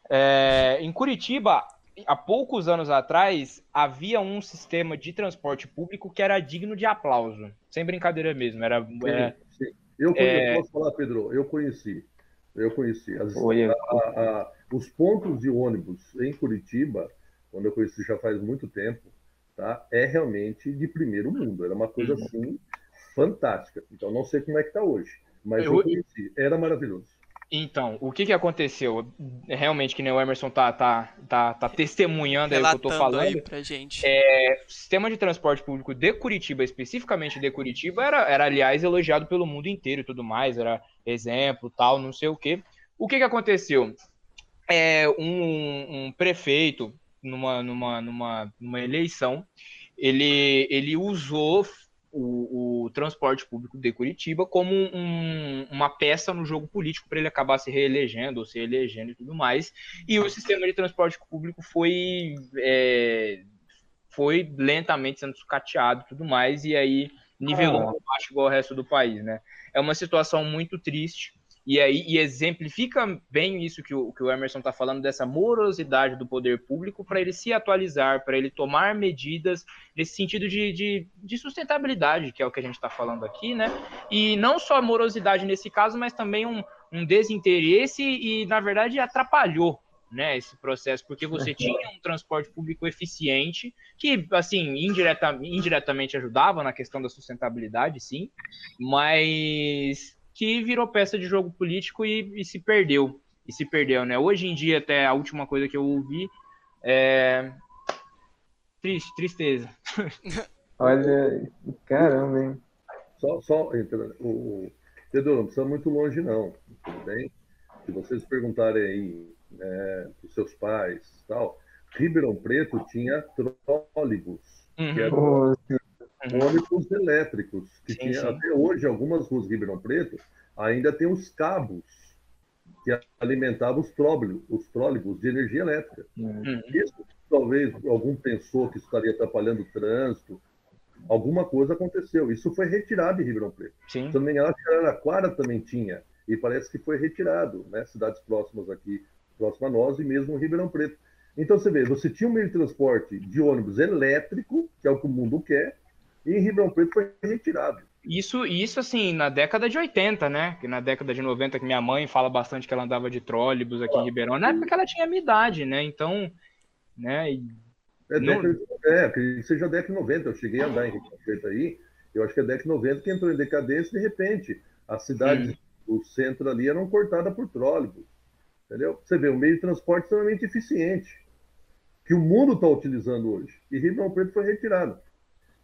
É, em Curitiba, há poucos anos atrás, havia um sistema de transporte público que era digno de aplauso. Sem brincadeira mesmo. Era, sim, é, sim. Eu conheci, é... posso falar, Pedro? Eu conheci. Eu conheci. As, a, a, os pontos de ônibus em Curitiba, quando eu conheci já faz muito tempo, tá? é realmente de primeiro mundo. Era uma coisa uhum. assim fantástica. Então, não sei como é que está hoje. Mas eu, eu conheci. Era maravilhoso. Então, o que, que aconteceu? Realmente, que nem o Emerson tá, tá, tá, tá testemunhando aí o que eu tô falando. Aí pra gente. É, o sistema de transporte público de Curitiba, especificamente de Curitiba, era, era, aliás, elogiado pelo mundo inteiro e tudo mais, era exemplo, tal, não sei o quê. O que, que aconteceu? É, um, um prefeito, numa, numa, numa, numa eleição, ele, ele usou o, o, transporte público de Curitiba como um, uma peça no jogo político para ele acabar se reelegendo ou se elegendo e tudo mais. E o sistema de transporte público foi, é, foi lentamente sendo sucateado e tudo mais, e aí nivelou ah. baixo igual o resto do país, né? É uma situação muito triste. E aí e exemplifica bem isso que o, que o Emerson está falando, dessa morosidade do poder público para ele se atualizar, para ele tomar medidas nesse sentido de, de, de, sustentabilidade, que é o que a gente está falando aqui, né? E não só morosidade nesse caso, mas também um, um desinteresse e, na verdade, atrapalhou né, esse processo, porque você tinha um transporte público eficiente, que, assim, indireta, indiretamente ajudava na questão da sustentabilidade, sim, mas que virou peça de jogo político e, e, se perdeu. E se perdeu, né? Hoje em dia, até a última coisa que eu ouvi é. Triste, tristeza. [LAUGHS] Olha, caramba, hein? Só, só o Pedro, não precisa muito longe, não. Tudo bem? Se vocês perguntarem aí né, para os seus pais tal, Ribeirão Preto tinha trólebus, uhum. que eram ônibus elétricos, que sim, tinha sim. até hoje algumas ruas de Ribeirão Preto ainda tem os cabos que alimentavam os trólebus, os trólebus de energia elétrica. Uhum. Isso talvez algum pensou que estaria atrapalhando o trânsito, alguma coisa aconteceu. Isso foi retirado de Ribeirão Preto. Sim. Também acho que Araraquara também tinha e parece que foi retirado, né? Cidades próximas aqui, próximas a nós e mesmo Ribeirão Preto. Então você vê, você tinha um meio de transporte de ônibus elétrico, que é o que o mundo quer, e em Ribeirão Preto foi retirado. Isso, isso assim, na década de 80, né? Que na década de 90, que minha mãe fala bastante que ela andava de trólebus aqui em Ribeirão, na época ela tinha a minha idade, né? Então, né? E... É, década, é, que seja década de 90, eu cheguei a andar em Ribeirão Preto aí, eu acho que é década de 90 que entrou em decadência de repente. As cidades do centro ali eram cortadas por trólebus. Entendeu? Você vê, um meio de transporte extremamente eficiente, que o mundo está utilizando hoje. E Ribeirão Preto foi retirado.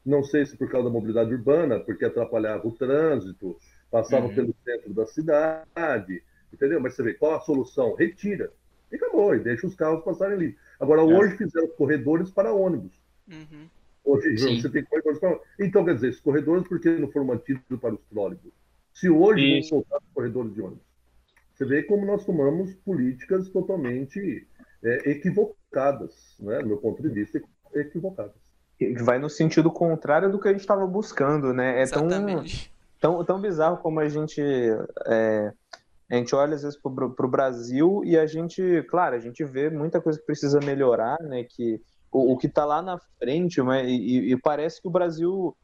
Não sei se por causa da mobilidade urbana, porque atrapalhava o trânsito, passava uhum. pelo centro da cidade, entendeu? Mas você vê, qual a solução? Retira. E acabou, e deixa os carros passarem ali. Agora, é. hoje fizeram corredores para ônibus. Uhum. Hoje Sim. você tem corredores para Então, quer dizer, esses corredores, por que não foram mantidos para os trólebus? Se hoje não soltar os corredores de ônibus. Você vê como nós tomamos políticas totalmente é, equivocadas, né? do meu ponto de vista, equivocadas vai no sentido contrário do que a gente estava buscando, né? É tão, tão, tão bizarro como a gente é, A gente olha às vezes para o Brasil e a gente, claro, a gente vê muita coisa que precisa melhorar, né? Que o, o que está lá na frente, mas, e, e, parece que o Brasil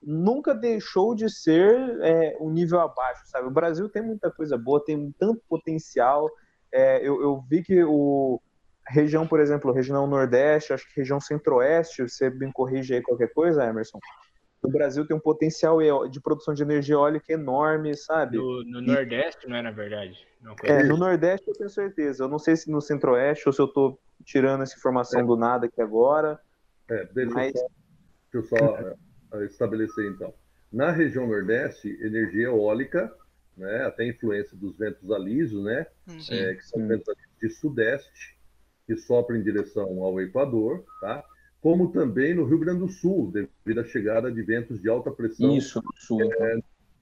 nunca deixou de ser é, um nível abaixo, sabe? O Brasil tem muita coisa boa, tem tanto potencial. É, eu, eu, vi que o região, por exemplo, região Nordeste, acho que região Centro-Oeste, você bem corrige aí qualquer coisa, Emerson. O Brasil tem um potencial de produção de energia eólica enorme, sabe? No, no Nordeste, e... não é na verdade? É, no Nordeste eu tenho certeza. Eu não sei se no Centro-Oeste ou se eu estou tirando essa informação é. do nada aqui agora. É, deixa, mas... eu só, deixa eu só é, estabelecer então. Na região Nordeste, energia eólica, né, até influência dos ventos alísios, né, é, que são ventos de sudeste, que sopram em direção ao Equador, tá? como também no Rio Grande do Sul, devido à chegada de ventos de alta pressão. Isso, no sul. É,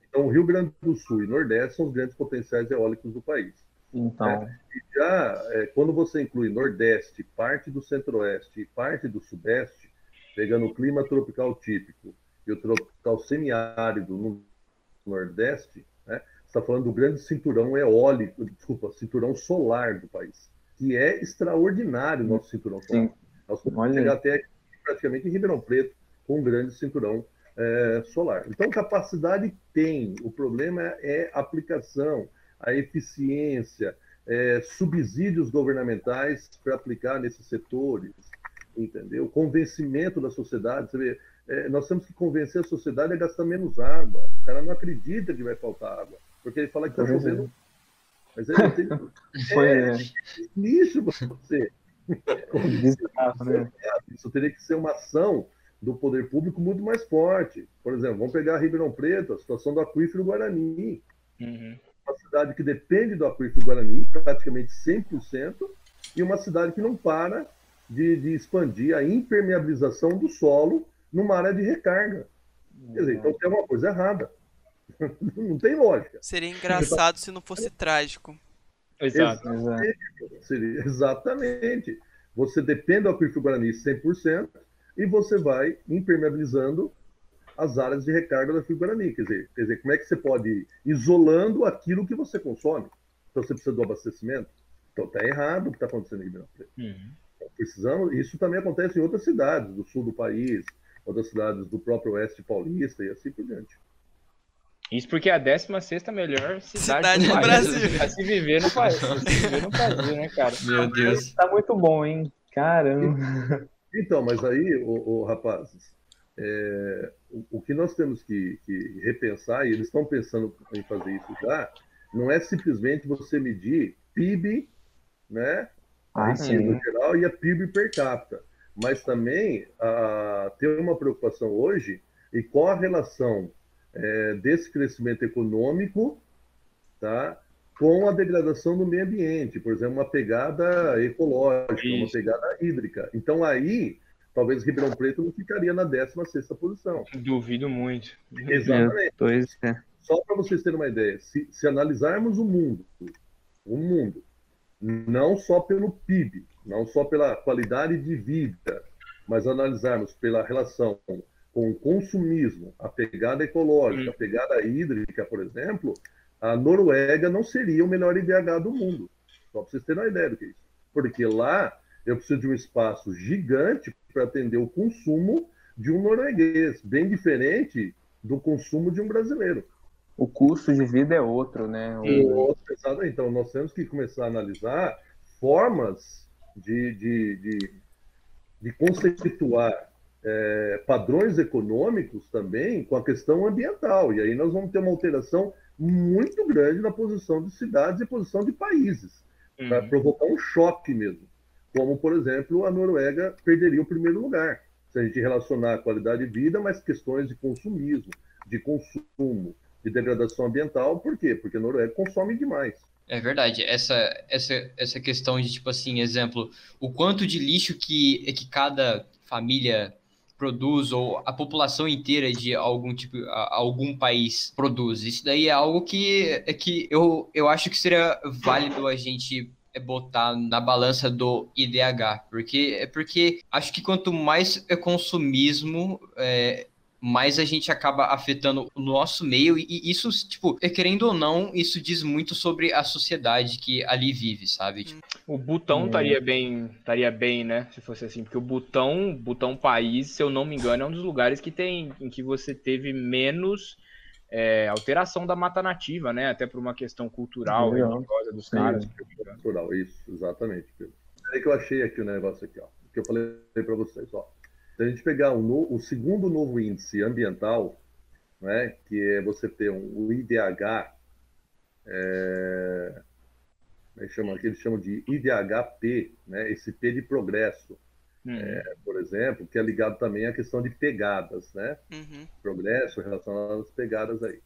então, Rio Grande do Sul e Nordeste são os grandes potenciais eólicos do país. Então. É, e já é, quando você inclui Nordeste, parte do Centro-Oeste e parte do Sudeste, pegando o clima tropical típico e o tropical semiárido no Nordeste, né, você está falando do grande cinturão eólico, desculpa, cinturão solar do país, que é extraordinário o nosso cinturão solar. Sim. Nós podemos chegar até praticamente em Ribeirão Preto com um grande cinturão é, solar. Então, capacidade tem, o problema é a aplicação, a eficiência, é, subsídios governamentais para aplicar nesses setores, entendeu? Convencimento da sociedade. Você vê, é, nós temos que convencer a sociedade a gastar menos água. O cara não acredita que vai faltar água, porque ele fala que está chovendo. Mas ele tem. [LAUGHS] Foi, é, lixo você. Né? Isso teria que ser uma ação do poder público muito mais forte. Por exemplo, vamos pegar Ribeirão Preto, a situação do aquífero Guarani. Uhum. Uma cidade que depende do aquífero Guarani, praticamente 100%, e uma cidade que não para de, de expandir a impermeabilização do solo numa área de recarga. Uhum. Quer dizer, então tem uma coisa errada. [LAUGHS] não tem lógica. Seria engraçado se não fosse trágico. Exato. Exatamente. Seria, exatamente. Você depende do aquífero Guarani 100% e você vai impermeabilizando as áreas de recarga do aquífero Guarani. Quer dizer, quer dizer, como é que você pode ir isolando aquilo que você consome? Então você precisa do abastecimento. Então está errado o que está acontecendo em Ribeirão Preto. Uhum. Então, precisamos, isso também acontece em outras cidades do sul do país, outras cidades do próprio oeste paulista e assim por diante. Isso porque é a 16 melhor cidade, cidade do, do Brasil. A se viver no país. se viver no Brasil, né, cara? Meu Deus. Tá muito bom, hein? Caramba. Então, mas aí, o, o rapazes, é, o, o, que nós temos que, que, repensar, e eles estão pensando em fazer isso já, não é simplesmente você medir PIB, né? Ah, no geral, e a PIB per capita. Mas também a, ter uma preocupação hoje e qual a relação é, desse crescimento econômico tá, com a degradação do meio ambiente, por exemplo, uma pegada ecológica, Isso. uma pegada hídrica. Então aí, talvez Ribeirão Preto não ficaria na 16ª posição. Duvido muito. Exatamente. É, é. Só para vocês terem uma ideia, se, se analisarmos o mundo, o mundo, não só pelo PIB, não só pela qualidade de vida, mas analisarmos pela relação com o consumismo, a pegada ecológica, a pegada hídrica, por exemplo, a Noruega não seria o melhor IDH do mundo. Só para vocês terem uma ideia do que é isso. Porque lá eu preciso de um espaço gigante para atender o consumo de um norueguês, bem diferente do consumo de um brasileiro. O custo de vida é outro, né? O... Então, nós temos que começar a analisar formas de, de, de, de conceituar é, padrões econômicos também com a questão ambiental. E aí nós vamos ter uma alteração muito grande na posição de cidades e posição de países, uhum. para provocar um choque mesmo. Como, por exemplo, a Noruega perderia o primeiro lugar, se a gente relacionar a qualidade de vida, mas questões de consumismo, de consumo, de degradação ambiental. Por quê? Porque a Noruega consome demais. É verdade. Essa, essa, essa questão de, tipo assim, exemplo, o quanto de lixo que, que cada família produz ou a população inteira de algum tipo algum país produz. Isso daí é algo que é que eu, eu acho que seria válido a gente é botar na balança do IDH, porque é porque acho que quanto mais é consumismo, é, mais a gente acaba afetando o nosso meio, e isso, tipo, é querendo ou não, isso diz muito sobre a sociedade que ali vive, sabe? Tipo, o Butão estaria bem, estaria bem, né? Se fosse assim, porque o Butão, Butão país, se eu não me engano, é um dos lugares que tem em que você teve menos é, alteração da mata nativa, né? Até por uma questão cultural, religiosa dos caras. Cultural, isso, exatamente. É que eu achei aqui o negócio aqui, ó, que eu falei para vocês, ó. Se a gente pegar o, no, o segundo novo índice ambiental, né, que é você ter um, o IDH, é, né, chama, que eles chamam de IDHP, né, esse P de progresso, uhum. é, por exemplo, que é ligado também à questão de pegadas, né? Uhum. Progresso relacionado às pegadas aí.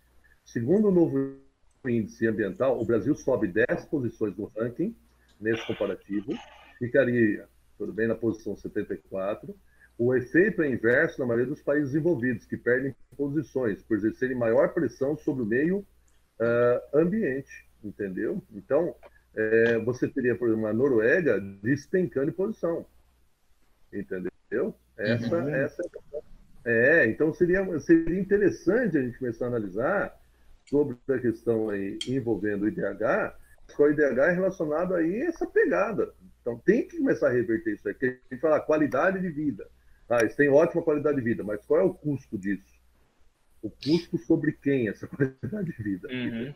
Segundo o novo índice ambiental, o Brasil sobe 10 posições no ranking, nesse comparativo, ficaria, tudo bem, na posição 74, o efeito é inverso na maioria dos países desenvolvidos, que perdem posições por exercerem maior pressão sobre o meio uh, ambiente, entendeu? Então, é, você teria, por exemplo, a Noruega despencando em posição, entendeu? Essa, uhum. essa é, então seria, seria interessante a gente começar a analisar sobre a questão aí envolvendo o IDH, qual o IDH é relacionado aí a essa pegada. Então tem que começar a reverter isso aqui. A gente fala qualidade de vida. Ah, eles têm ótima qualidade de vida, mas qual é o custo disso? O custo sobre quem essa [LAUGHS] qualidade de vida? Uhum.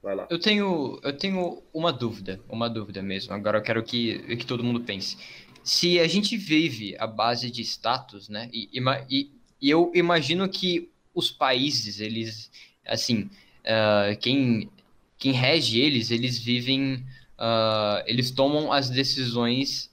Vai lá. Eu tenho, eu tenho uma dúvida, uma dúvida mesmo. Agora eu quero que, que todo mundo pense. Se a gente vive a base de status, né? E, e, e eu imagino que os países, eles, assim, uh, quem, quem rege eles, eles vivem, uh, eles tomam as decisões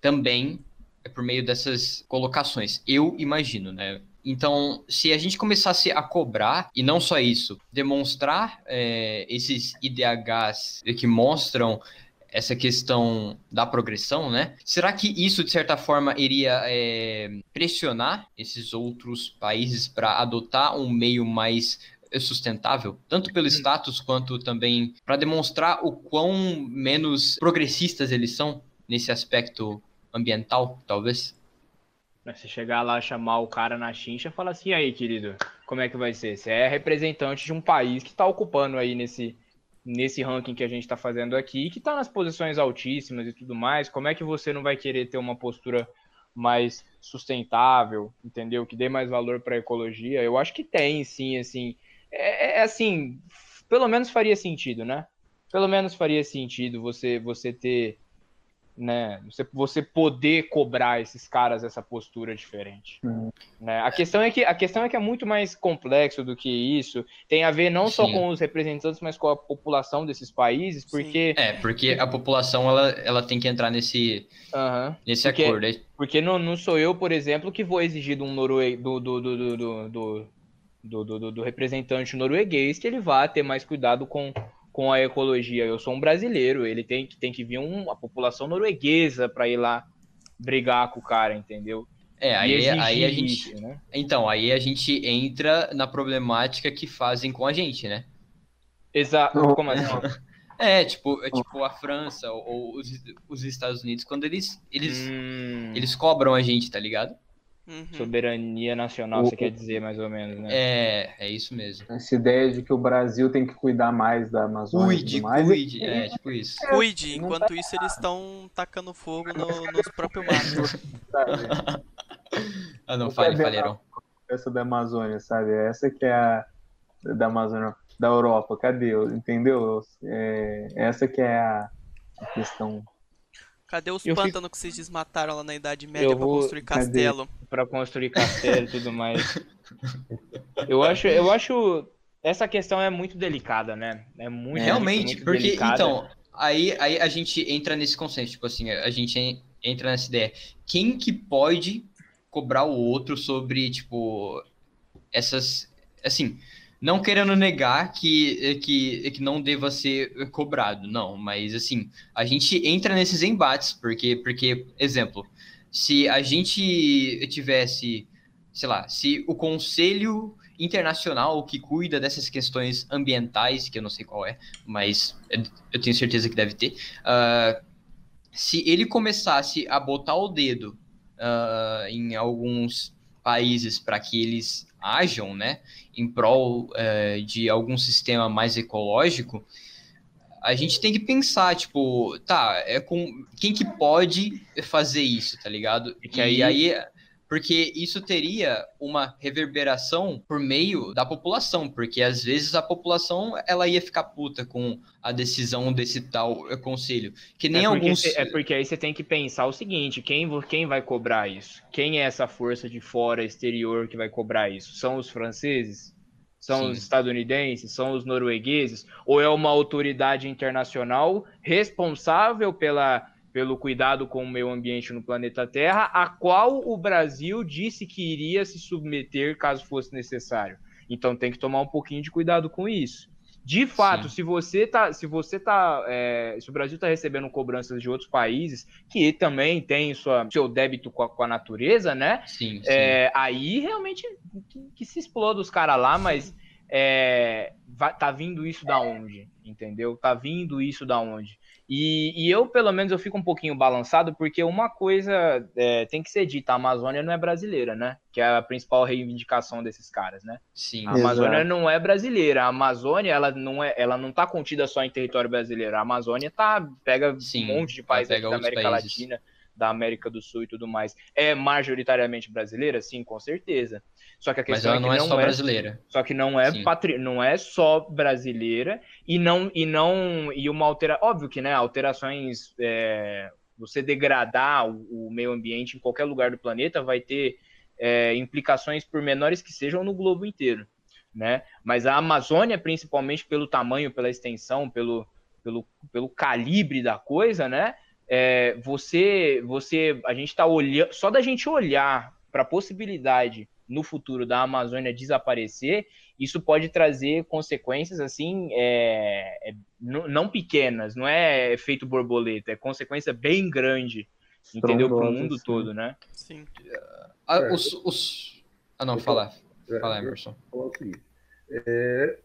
também é por meio dessas colocações. Eu imagino, né? Então, se a gente começasse a cobrar, e não só isso, demonstrar é, esses IDHs que mostram essa questão da progressão, né? Será que isso, de certa forma, iria é, pressionar esses outros países para adotar um meio mais sustentável, tanto pelo status quanto também para demonstrar o quão menos progressistas eles são nesse aspecto ambiental, talvez? Você chegar lá, chamar o cara na chincha falar assim, aí, querido, como é que vai ser? Você é representante de um país que está ocupando aí nesse, nesse ranking que a gente está fazendo aqui, que está nas posições altíssimas e tudo mais, como é que você não vai querer ter uma postura mais sustentável, entendeu? Que dê mais valor para a ecologia? Eu acho que tem, sim, assim. É, é, assim, pelo menos faria sentido, né? Pelo menos faria sentido você você ter né? Você, você poder cobrar esses caras essa postura diferente. Uhum. Né? A, questão é que, a questão é que é muito mais complexo do que isso. Tem a ver não Sim. só com os representantes, mas com a população desses países, porque... Sim. É, porque a população, ela, ela tem que entrar nesse, uhum. nesse porque, acordo. Porque não, não sou eu, por exemplo, que vou exigir do, norue... do, do, do, do, do, do, do, do representante norueguês que ele vá ter mais cuidado com com a ecologia. Eu sou um brasileiro, ele tem que, tem que vir um, a população norueguesa para ir lá brigar com o cara, entendeu? É, aí, aí a gente. Isso, né? Então, aí a gente entra na problemática que fazem com a gente, né? Exato. Como assim? [LAUGHS] É, tipo, é tipo a França ou os, os Estados Unidos, quando eles, eles, hum... eles cobram a gente, tá ligado? Uhum. Soberania nacional, o... você quer dizer, mais ou menos, né? É, é isso mesmo. Essa ideia de que o Brasil tem que cuidar mais da Amazônia. Cuide, mais, cuide, é, é, tipo isso. É, cuide, enquanto tá... isso eles estão tacando fogo no, nos próprios matos. [LAUGHS] [LAUGHS] ah, não, fale, falharam. Essa da Amazônia, sabe? Essa que é a da Amazônia, da Europa, cadê? Entendeu? É, essa que é a questão Cadê os pântanos fico... que vocês desmataram lá na Idade Média para construir castelo? Para construir castelo e tudo mais. [LAUGHS] eu acho, eu acho essa questão é muito delicada, né? É muito realmente, muito porque delicada. então aí, aí a gente entra nesse consenso, tipo assim, a gente entra nessa ideia. Quem que pode cobrar o outro sobre tipo essas assim? Não querendo negar que, que, que não deva ser cobrado, não, mas assim, a gente entra nesses embates, porque, porque, exemplo, se a gente tivesse, sei lá, se o Conselho Internacional que cuida dessas questões ambientais, que eu não sei qual é, mas eu tenho certeza que deve ter, uh, se ele começasse a botar o dedo uh, em alguns países para que eles ajam, né, em prol é, de algum sistema mais ecológico, a gente tem que pensar, tipo, tá, é com quem que pode fazer isso, tá ligado? E aí, aí porque isso teria uma reverberação por meio da população, porque às vezes a população ela ia ficar puta com a decisão desse tal conselho, que nem é alguns cê, é porque aí você tem que pensar o seguinte, quem quem vai cobrar isso? Quem é essa força de fora exterior que vai cobrar isso? São os franceses? São Sim. os estadunidenses? São os noruegueses? Ou é uma autoridade internacional responsável pela pelo cuidado com o meio ambiente no planeta Terra, a qual o Brasil disse que iria se submeter caso fosse necessário. Então tem que tomar um pouquinho de cuidado com isso. De fato, Sim. se você tá, se você tá, é, se o Brasil está recebendo cobranças de outros países que também tem sua, seu débito com a, com a natureza, né? Sim, é, aí realmente que, que, se exploda os caras lá, mas é, vai, tá vindo isso da onde? Entendeu? Tá vindo isso da onde? E, e, eu, pelo menos, eu fico um pouquinho balançado, porque uma coisa é, tem que ser dita, a Amazônia não é brasileira, né? Que é a principal reivindicação desses caras, né? Sim. A Amazônia Exato. não é brasileira. A Amazônia, ela não é, ela não tá contida só em território brasileiro. A Amazônia tá, pega Sim, um monte de países da América países. Latina, da América do Sul e tudo mais. É majoritariamente brasileira? Sim, com certeza. Só que a questão Mas ela é não é só é, brasileira. Só que não é patri... não é só brasileira e não e não e uma altera óbvio que né alterações é... você degradar o, o, meio ambiente em qualquer lugar do planeta vai ter é, implicações por menores que sejam no globo inteiro, né? Mas a Amazônia, principalmente pelo tamanho, pela extensão, pelo pelo, pelo calibre da coisa, né? É, você, você, a gente está olhando, só da gente olhar para a possibilidade no futuro da Amazônia desaparecer, isso pode trazer consequências assim, é, é, não pequenas, não é efeito borboleta, é consequência bem grande, entendeu? Para o mundo sim. todo, né? Sim. Ah, os, os... ah não, fala, é, fala, Emerson. Falar o seguinte, é,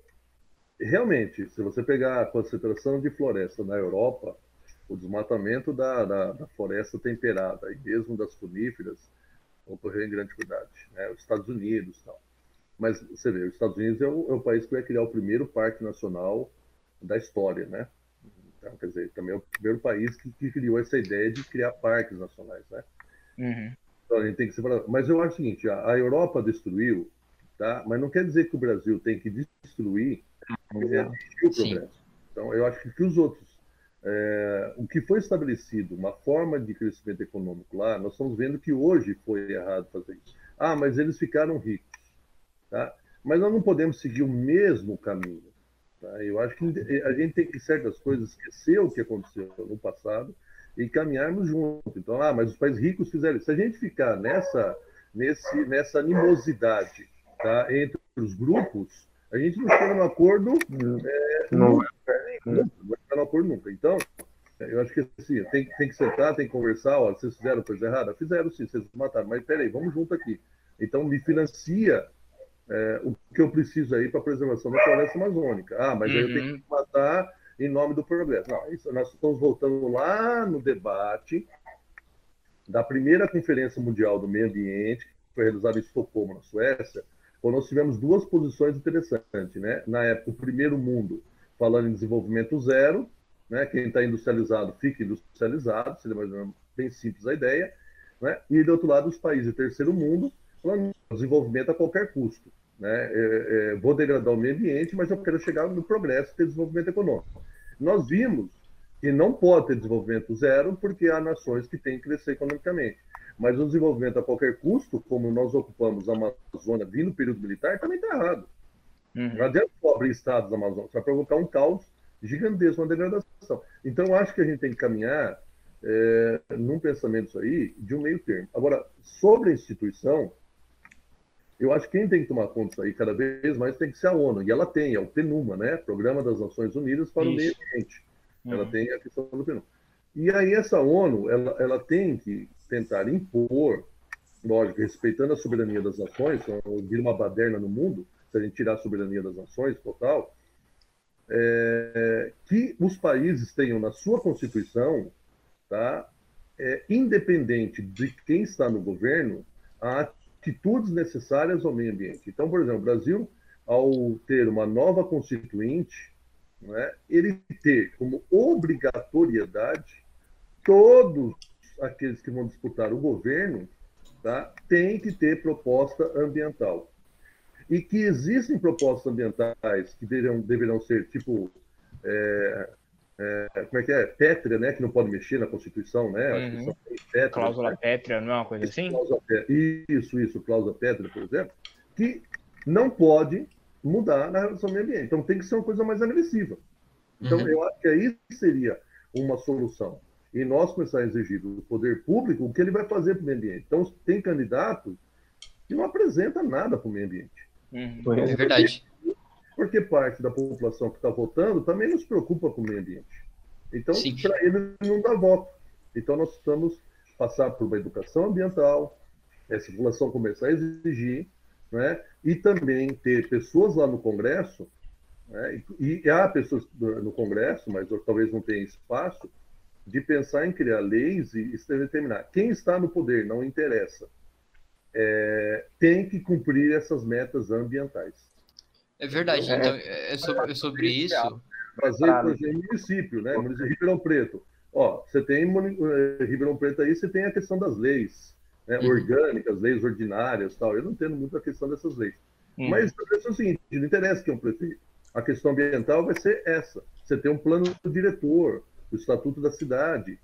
realmente, se você pegar a concentração de floresta na Europa, o desmatamento da, da, da floresta temperada e mesmo das coníferas ocorreu em grande quantidade, né? Os Estados Unidos tal. Mas você vê, os Estados Unidos é o, é o, país que vai criar o primeiro parque nacional da história, né? Então, quer dizer, também é o primeiro país que, que criou essa ideia de criar parques nacionais, né? Uhum. Então a gente tem que separar. Mas eu acho o seguinte: a, a Europa destruiu, tá? Mas não quer dizer que o Brasil tem que destruir o progresso. Então eu acho que, que os outros é, o que foi estabelecido, uma forma de crescimento econômico lá, nós estamos vendo que hoje foi errado fazer isso. Ah, mas eles ficaram ricos. Tá? Mas nós não podemos seguir o mesmo caminho. Tá? Eu acho que a gente tem que, certas coisas, esquecer o que aconteceu no passado e caminharmos junto. Então, ah, mas os países ricos fizeram isso. Se a gente ficar nessa, nesse, nessa animosidade tá? entre os grupos, a gente não chega no acordo. É, não. Nunca, não vai no acordo nunca. Então, eu acho que assim, tem, tem que sentar, tem que conversar. Ó, vocês fizeram coisa errada? Fizeram sim, vocês mataram. Mas peraí, vamos junto aqui. Então, me financia é, o que eu preciso aí para a preservação da floresta amazônica. Ah, mas uhum. aí eu tenho uhum. que matar em nome do progresso. Não, isso, nós estamos voltando lá no debate da primeira Conferência Mundial do Meio Ambiente, que foi realizada em Estocolmo, na Suécia, quando nós tivemos duas posições interessantes. Né? Na época, o primeiro mundo falando em desenvolvimento zero, né? quem está industrializado fica industrializado, seria mais bem simples a ideia. Né? E, do outro lado, os países do terceiro mundo falando desenvolvimento a qualquer custo. Né? É, é, vou degradar o meio ambiente, mas eu quero chegar no progresso e ter desenvolvimento econômico. Nós vimos que não pode ter desenvolvimento zero, porque há nações que têm que crescer economicamente. Mas o desenvolvimento a qualquer custo, como nós ocupamos a Amazônia vindo no período militar, também está errado. Uhum. Não adianta abrir estados da Amazônia, vai provocar um caos gigantesco, uma degradação. Então, eu acho que a gente tem que caminhar é, num pensamento aí de um meio termo. Agora, sobre a instituição, eu acho que quem tem que tomar conta disso aí cada vez mais tem que ser a ONU. E ela tem, é o PNUMA, né? Programa das Nações Unidas para Isso. o Meio Ambiente. Uhum. Ela tem a questão do PNUMA. E aí essa ONU, ela, ela tem que tentar impor, lógico, respeitando a soberania das nações, vira uma baderna no mundo, se a gente tirar a soberania das nações total, é, que os países tenham na sua Constituição, tá, é, independente de quem está no governo, atitudes necessárias ao meio ambiente. Então, por exemplo, o Brasil, ao ter uma nova constituinte, né, ele ter como obrigatoriedade todos aqueles que vão disputar o governo tá, têm que ter proposta ambiental. E que existem propostas ambientais que deverão, deverão ser, tipo, é, é, como é que é? Pétrea, né? Que não pode mexer na Constituição, né? Uhum. Pétrea, cláusula né? pétrea, não é uma coisa assim? Isso, isso, cláusula pétrea, por exemplo, que não pode mudar na relação ao meio ambiente. Então tem que ser uma coisa mais agressiva. Então uhum. eu acho que aí seria uma solução. E nós começar a exigir do poder público o que ele vai fazer para o meio ambiente. Então tem candidato que não apresenta nada para o meio ambiente. Uhum. É verdade porque parte da população que está votando também não se preocupa com o meio ambiente. Então, para ele não dá voto. Então, nós precisamos passar por uma educação ambiental, essa população começar a exigir, né? e também ter pessoas lá no Congresso, né? e, e há pessoas no Congresso, mas talvez não tenha espaço, de pensar em criar leis e, e determinar quem está no poder, não interessa. É, tem que cumprir essas metas ambientais. É verdade, é, então é, é sobre, é sobre isso. Fazer, por exemplo, município, né? Município Ribeirão Preto. Ó, você tem uh, Ribeirão Preto aí, você tem a questão das leis né? uhum. orgânicas, leis ordinárias tal. Eu não entendo muito a questão dessas leis. Uhum. Mas questão é o seguinte: não interessa quem é um prefeito. A questão ambiental vai ser essa. Você tem um plano diretor, o estatuto da cidade.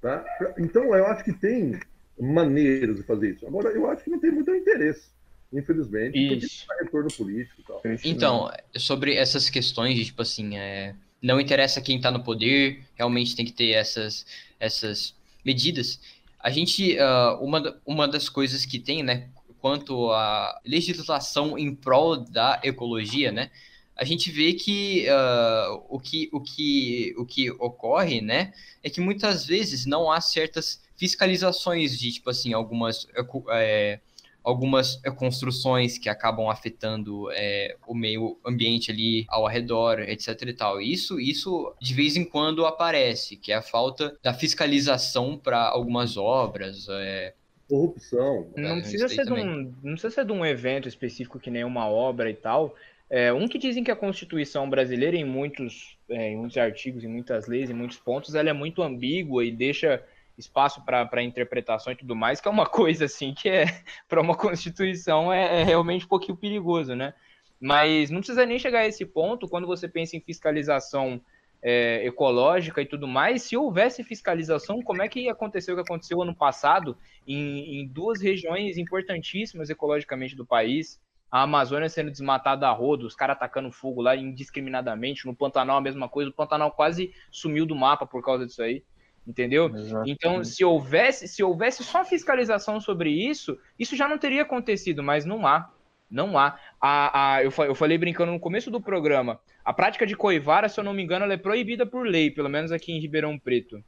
Tá? Então, eu acho que tem maneiras de fazer isso. Agora, eu acho que não tem muito interesse infelizmente, Isso. porque retorno político e tal. Então, sobre essas questões de, tipo assim, é, não interessa quem está no poder, realmente tem que ter essas, essas medidas. A gente, uh, uma, uma das coisas que tem, né, quanto à legislação em prol da ecologia, né, a gente vê que, uh, o, que, o, que, o que ocorre, né, é que muitas vezes não há certas fiscalizações de, tipo assim, algumas é, algumas eh, construções que acabam afetando é, o meio ambiente ali ao redor, etc e tal. Isso, isso de vez em quando aparece, que é a falta da fiscalização para algumas obras. É, Corrupção. Não né, precisa, ser de um, não precisa ser de um evento específico que nem uma obra e tal. É, um que dizem que a Constituição brasileira, em muitos, é, em muitos artigos, em muitas leis, em muitos pontos, ela é muito ambígua e deixa espaço para interpretação e tudo mais, que é uma [LAUGHS] coisa assim que é para uma constituição é, é, realmente um pouquinho perigoso, né? Mas não precisa nem chegar a esse ponto quando você pensa em fiscalização é, ecológica e tudo mais. Se houvesse fiscalização, como é que aconteceu o que aconteceu ano passado em, em duas regiões importantíssimas ecologicamente do país? A Amazônia sendo desmatada a rodo, os caras atacando fogo lá indiscriminadamente. No Pantanal, a mesma coisa. O Pantanal quase sumiu do mapa por causa disso aí entendeu? Exatamente. Então, se houvesse, se houvesse só fiscalização sobre isso, isso já não teria acontecido, mas não há. Não há. A, a, eu, eu falei brincando no começo do programa. A prática de coivara, se eu não me engano, ela é proibida por lei, pelo menos aqui em Ribeirão Preto.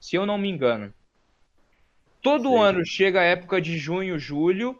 Se eu não me engano. Todo Sim. ano chega a época de junho, julho. O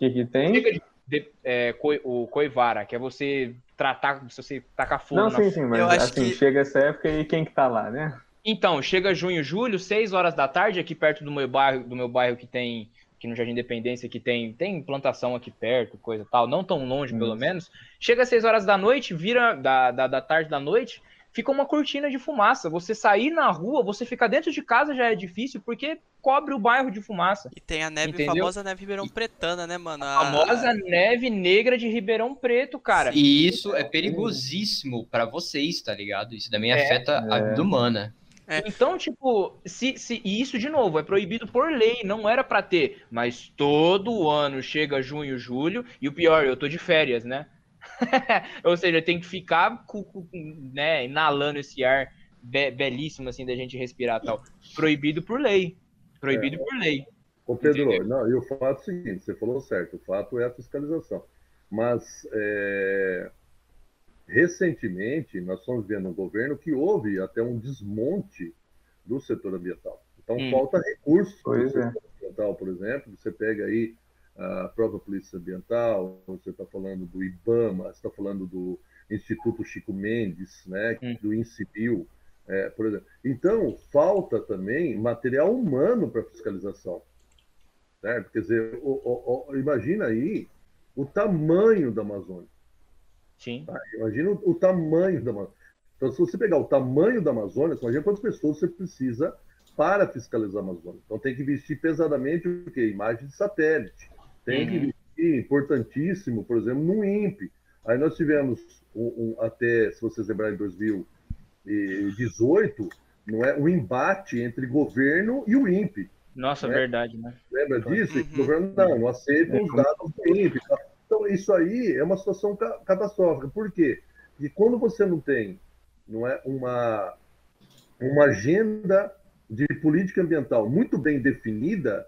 que, que tem? Chega de, de, é, coi, o coivara, que é você tratar, se você tacar fogo Não, sim, sim, mas assim, que... chega essa época e quem que tá lá, né? Então, chega junho, julho, 6 horas da tarde, aqui perto do meu bairro, do meu bairro que tem, aqui no Jardim Independência, que tem, tem plantação aqui perto, coisa tal, não tão longe, pelo menos. Chega às 6 horas da noite, vira da, da, da tarde da noite, fica uma cortina de fumaça. Você sair na rua, você ficar dentro de casa já é difícil, porque cobre o bairro de fumaça. E tem a neve, entendeu? famosa neve Ribeirão Pretana, né, mano? A famosa neve negra de Ribeirão Preto, cara. E isso é perigosíssimo para vocês, tá ligado? Isso também é, afeta é. a vida humana. É. Então, tipo, se, se, e isso de novo é proibido por lei, não era para ter, mas todo ano chega junho, julho, e o pior, eu tô de férias, né? [LAUGHS] Ou seja, tem que ficar né, inalando esse ar be belíssimo assim da gente respirar tal. Proibido por lei. Proibido é. por lei. Ô Pedro, não, e o fato é o seguinte, você falou certo, o fato é a fiscalização. Mas é, recentemente, nós estamos vendo um governo que houve até um desmonte do setor ambiental. Então, hum. falta recursos para o setor é. ambiental, por exemplo. Você pega aí a própria Polícia Ambiental, você está falando do IBAMA, você está falando do Instituto Chico Mendes, né, hum. do INCIBIL, é, por exemplo. Então, falta também material humano para fiscalização. certo? Quer dizer, o, o, o, imagina aí o tamanho da Amazônia. Sim. Tá? Imagina o, tamanho da Amazônia. Então, se você pegar o tamanho da Amazônia, imagina quantas pessoas você precisa para fiscalizar a Amazônia. Então, tem que investir pesadamente o quê? Imagem de satélite. Tem uhum. que investir, importantíssimo, por exemplo, no INPE. Aí nós tivemos um, um, até, se vocês lembrarem, em 2018, não é, um embate entre governo e o INPE. Nossa, né? verdade, né? Lembra disso? Uhum. O governo não, não aceita os dados do INPE. Tá? Então, isso aí é uma situação catastrófica. Por quê? Porque quando você não tem não é, uma, uma agenda de política ambiental muito bem definida,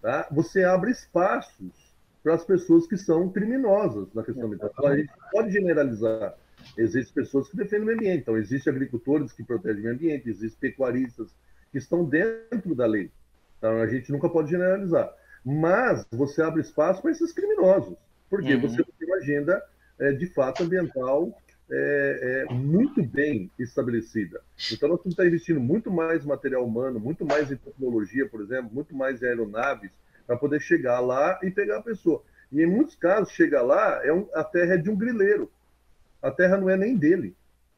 tá? você abre espaços para as pessoas que são criminosas na questão ambiental. Então, a gente pode generalizar. Existem pessoas que defendem o meio ambiente, então existem agricultores que protegem o meio ambiente, existem pecuaristas que estão dentro da lei. Então a gente nunca pode generalizar. Mas você abre espaço para esses criminosos, porque uhum. você tem uma agenda é, de fato ambiental é, é, muito bem estabelecida. Então, nós estar investindo muito mais material humano, muito mais em tecnologia, por exemplo, muito mais em aeronaves, para poder chegar lá e pegar a pessoa. E em muitos casos, chegar lá, é um, a terra é de um grileiro. A terra não é nem dele.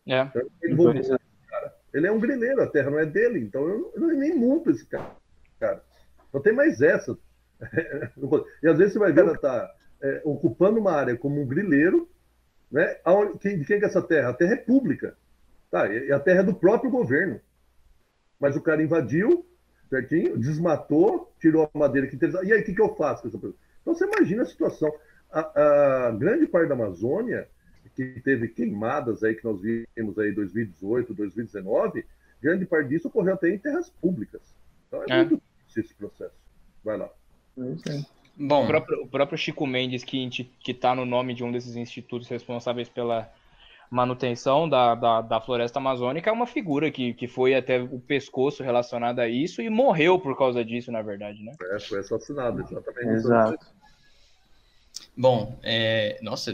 É. Então, ele, voltou, cara. ele é um grileiro, a terra não é dele. Então, eu, eu nem monto esse cara. cara. Não tem mais essa. [LAUGHS] e às vezes você vai ver ela tá é, ocupando uma área como um grileiro, né? Aonde, quem, de quem é essa terra? A terra é pública. Tá, e a terra é do próprio governo. Mas o cara invadiu, certinho, desmatou, tirou a madeira que interessava. E aí, o que, que eu faço com essa pessoa? Então, você imagina a situação. A, a, grande parte da Amazônia, que teve queimadas aí que nós vimos aí em 2018, 2019, grande parte disso ocorreu até em terras públicas. Então, é, é. muito difícil esse processo. Vai lá. É Bom, o próprio, o próprio Chico Mendes, que está no nome de um desses institutos responsáveis pela manutenção da, da, da, floresta amazônica, é uma figura que, que foi até o pescoço relacionado a isso e morreu por causa disso, na verdade, né? É, foi assassinado, exatamente. Exato. Bom, é... nossa,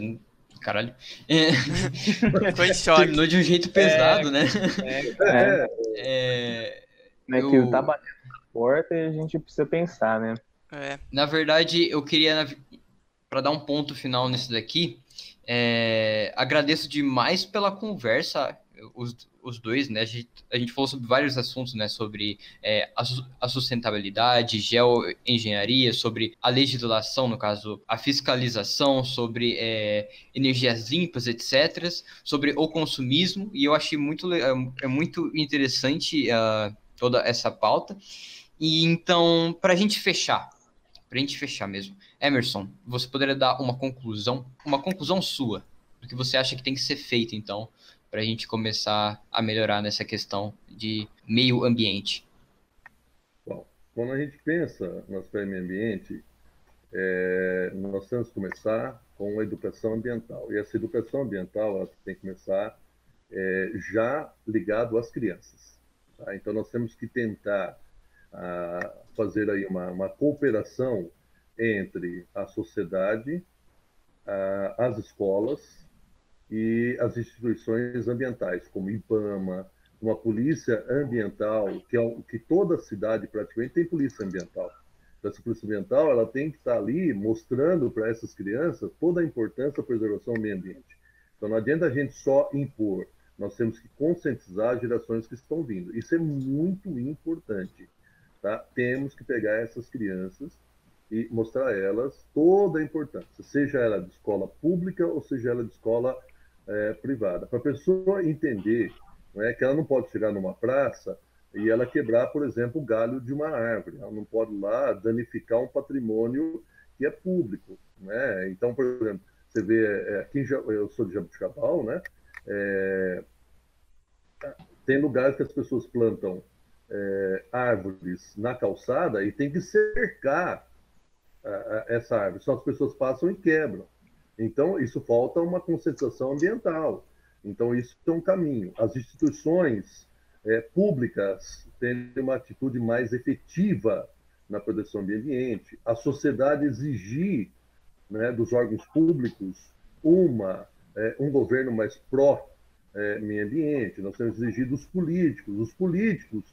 caralho. É... [LAUGHS] Foi choque. Terminou de um jeito pesado, é... né? É. é... é... que eu... tá batendo na porta e a gente precisa pensar, né? É. Na verdade, eu queria, para dar um ponto final nisso daqui, é, agradeço demais pela conversa, os, os dois, né? A gente, a gente falou sobre vários assuntos, né? Sobre é, a, sustentabilidade, geoengenharia, sobre a legislação, no caso, a fiscalização, sobre é, energias limpas, etc., sobre o consumismo, e eu achei muito, é, é muito interessante uh, toda essa pauta. E então, para a gente fechar, para a gente fechar mesmo. Emerson, você poderia dar uma conclusão, uma conclusão sua, do que você acha que tem que ser feito, então, para a gente começar a melhorar nessa questão de meio ambiente? Bom, quando a gente pensa no aspecto meio ambiente, é, nós temos que começar com a educação ambiental. E essa educação ambiental ela tem que começar é, já ligado às crianças. Tá? Então, nós temos que tentar a fazer aí uma, uma cooperação entre a sociedade, a, as escolas e as instituições ambientais, como IPAMA, uma polícia ambiental, que, é, que toda cidade praticamente tem polícia ambiental. Então, essa polícia ambiental ela tem que estar ali mostrando para essas crianças toda a importância da preservação do meio ambiente. Então, não adianta a gente só impor, nós temos que conscientizar as gerações que estão vindo. Isso é muito importante. Tá? Temos que pegar essas crianças e mostrar a elas toda a importância, seja ela de escola pública ou seja ela de escola é, privada, para a pessoa entender é, que ela não pode chegar numa praça e ela quebrar, por exemplo, o galho de uma árvore. Ela não pode lá danificar um patrimônio que é público. Né? Então, por exemplo, você vê, é, aqui eu sou de Jabuticabal, né? É, tem lugares que as pessoas plantam é, árvores na calçada e tem que cercar a, a, essa árvore, senão as pessoas passam e quebram. Então, isso falta uma conscientização ambiental. Então, isso é um caminho. As instituições é, públicas têm uma atitude mais efetiva na proteção do ambiente, a sociedade exigir né, dos órgãos públicos uma, é, um governo mais pró é, meio ambiente, nós temos exigido dos políticos. Os políticos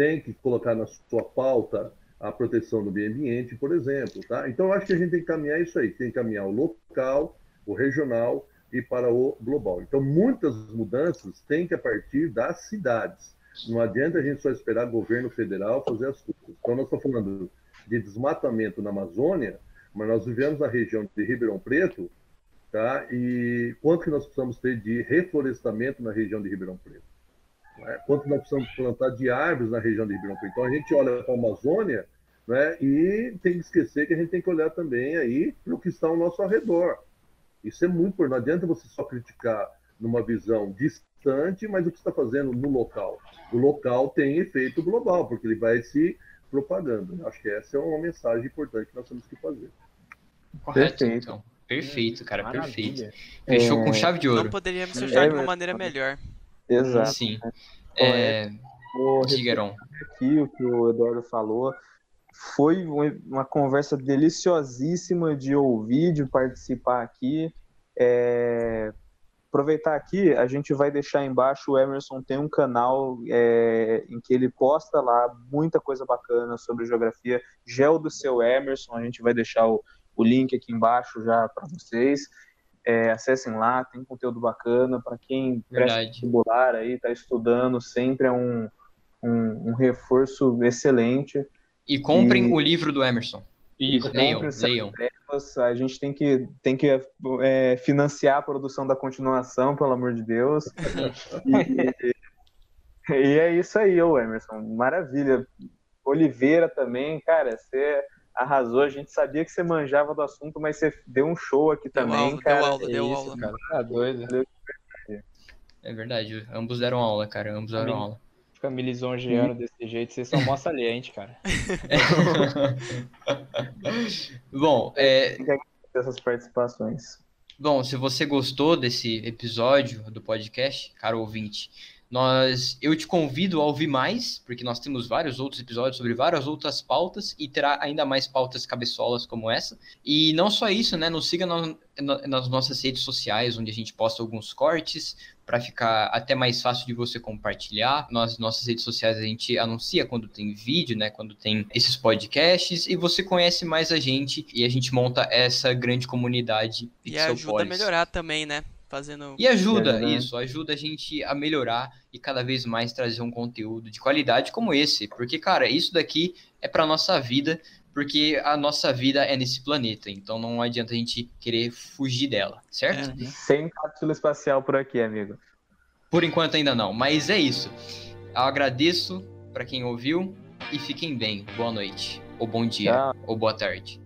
tem que colocar na sua pauta a proteção do meio ambiente, por exemplo. Tá? Então, eu acho que a gente tem que caminhar isso aí, tem que caminhar o local, o regional e para o global. Então, muitas mudanças têm que partir das cidades. Não adianta a gente só esperar o governo federal fazer as coisas. Então, nós estamos falando de desmatamento na Amazônia, mas nós vivemos na região de Ribeirão Preto, tá? E quanto que nós precisamos ter de reflorestamento na região de Ribeirão Preto? Né? Quanto nós precisamos plantar de árvores na região de Ribeirão Preto? Então a gente olha para a Amazônia, né? E tem que esquecer que a gente tem que olhar também aí para o que está ao nosso arredor. Isso é muito importante. Não adianta você só criticar numa visão distante, mas o que está fazendo no local. O local tem efeito global, porque ele vai se propagando. Acho que essa é uma mensagem importante que nós temos que fazer. Correto, Perfeito. então. Perfeito, cara, Maravilha. perfeito. Fechou é... com chave de ouro. Não poderíamos fechar é, de uma maneira melhor. Exato. Sim. É... Digeron. Aqui o que o Eduardo falou foi uma conversa deliciosíssima de ouvir, de participar aqui. É, aproveitar aqui, a gente vai deixar embaixo, o Emerson tem um canal é, em que ele posta lá muita coisa bacana sobre geografia, Gel do seu Emerson, a gente vai deixar o, o link aqui embaixo já para vocês. É, acessem lá, tem conteúdo bacana para quem vestibular aí, está estudando, sempre é um, um, um reforço excelente. E comprem e... o livro do Emerson. Isso, leiam, leiam. A gente tem que, tem que é, financiar a produção da continuação, pelo amor de Deus. [LAUGHS] e, e, é isso aí, ô Emerson. Maravilha. Oliveira também, cara, você arrasou. A gente sabia que você manjava do assunto, mas você deu um show aqui deu também, aula, cara. Deu aula, é deu isso, aula. Cara. Tá doido. É verdade, ambos deram aula, cara. Ambos deram aula fica me lisonjeando desse jeito, vocês são mó saliente, cara. [LAUGHS] Bom, é... essas participações. Bom, se você gostou desse episódio do podcast, caro ouvinte, nós, eu te convido a ouvir mais, porque nós temos vários outros episódios sobre várias outras pautas e terá ainda mais pautas cabeçolas como essa. E não só isso, né? Nos siga no, no, nas nossas redes sociais, onde a gente posta alguns cortes para ficar até mais fácil de você compartilhar. Nas nossas redes sociais a gente anuncia quando tem vídeo, né? Quando tem esses podcasts e você conhece mais a gente e a gente monta essa grande comunidade. E ajuda a melhorar também, né? Fazendo. E ajuda, é, isso, ajuda a gente a melhorar e cada vez mais trazer um conteúdo de qualidade como esse. Porque, cara, isso daqui é para nossa vida, porque a nossa vida é nesse planeta. Então não adianta a gente querer fugir dela, certo? É. Sem cápsula espacial por aqui, amigo. Por enquanto ainda não, mas é isso. Eu agradeço para quem ouviu e fiquem bem. Boa noite, ou bom dia, Tchau. ou boa tarde.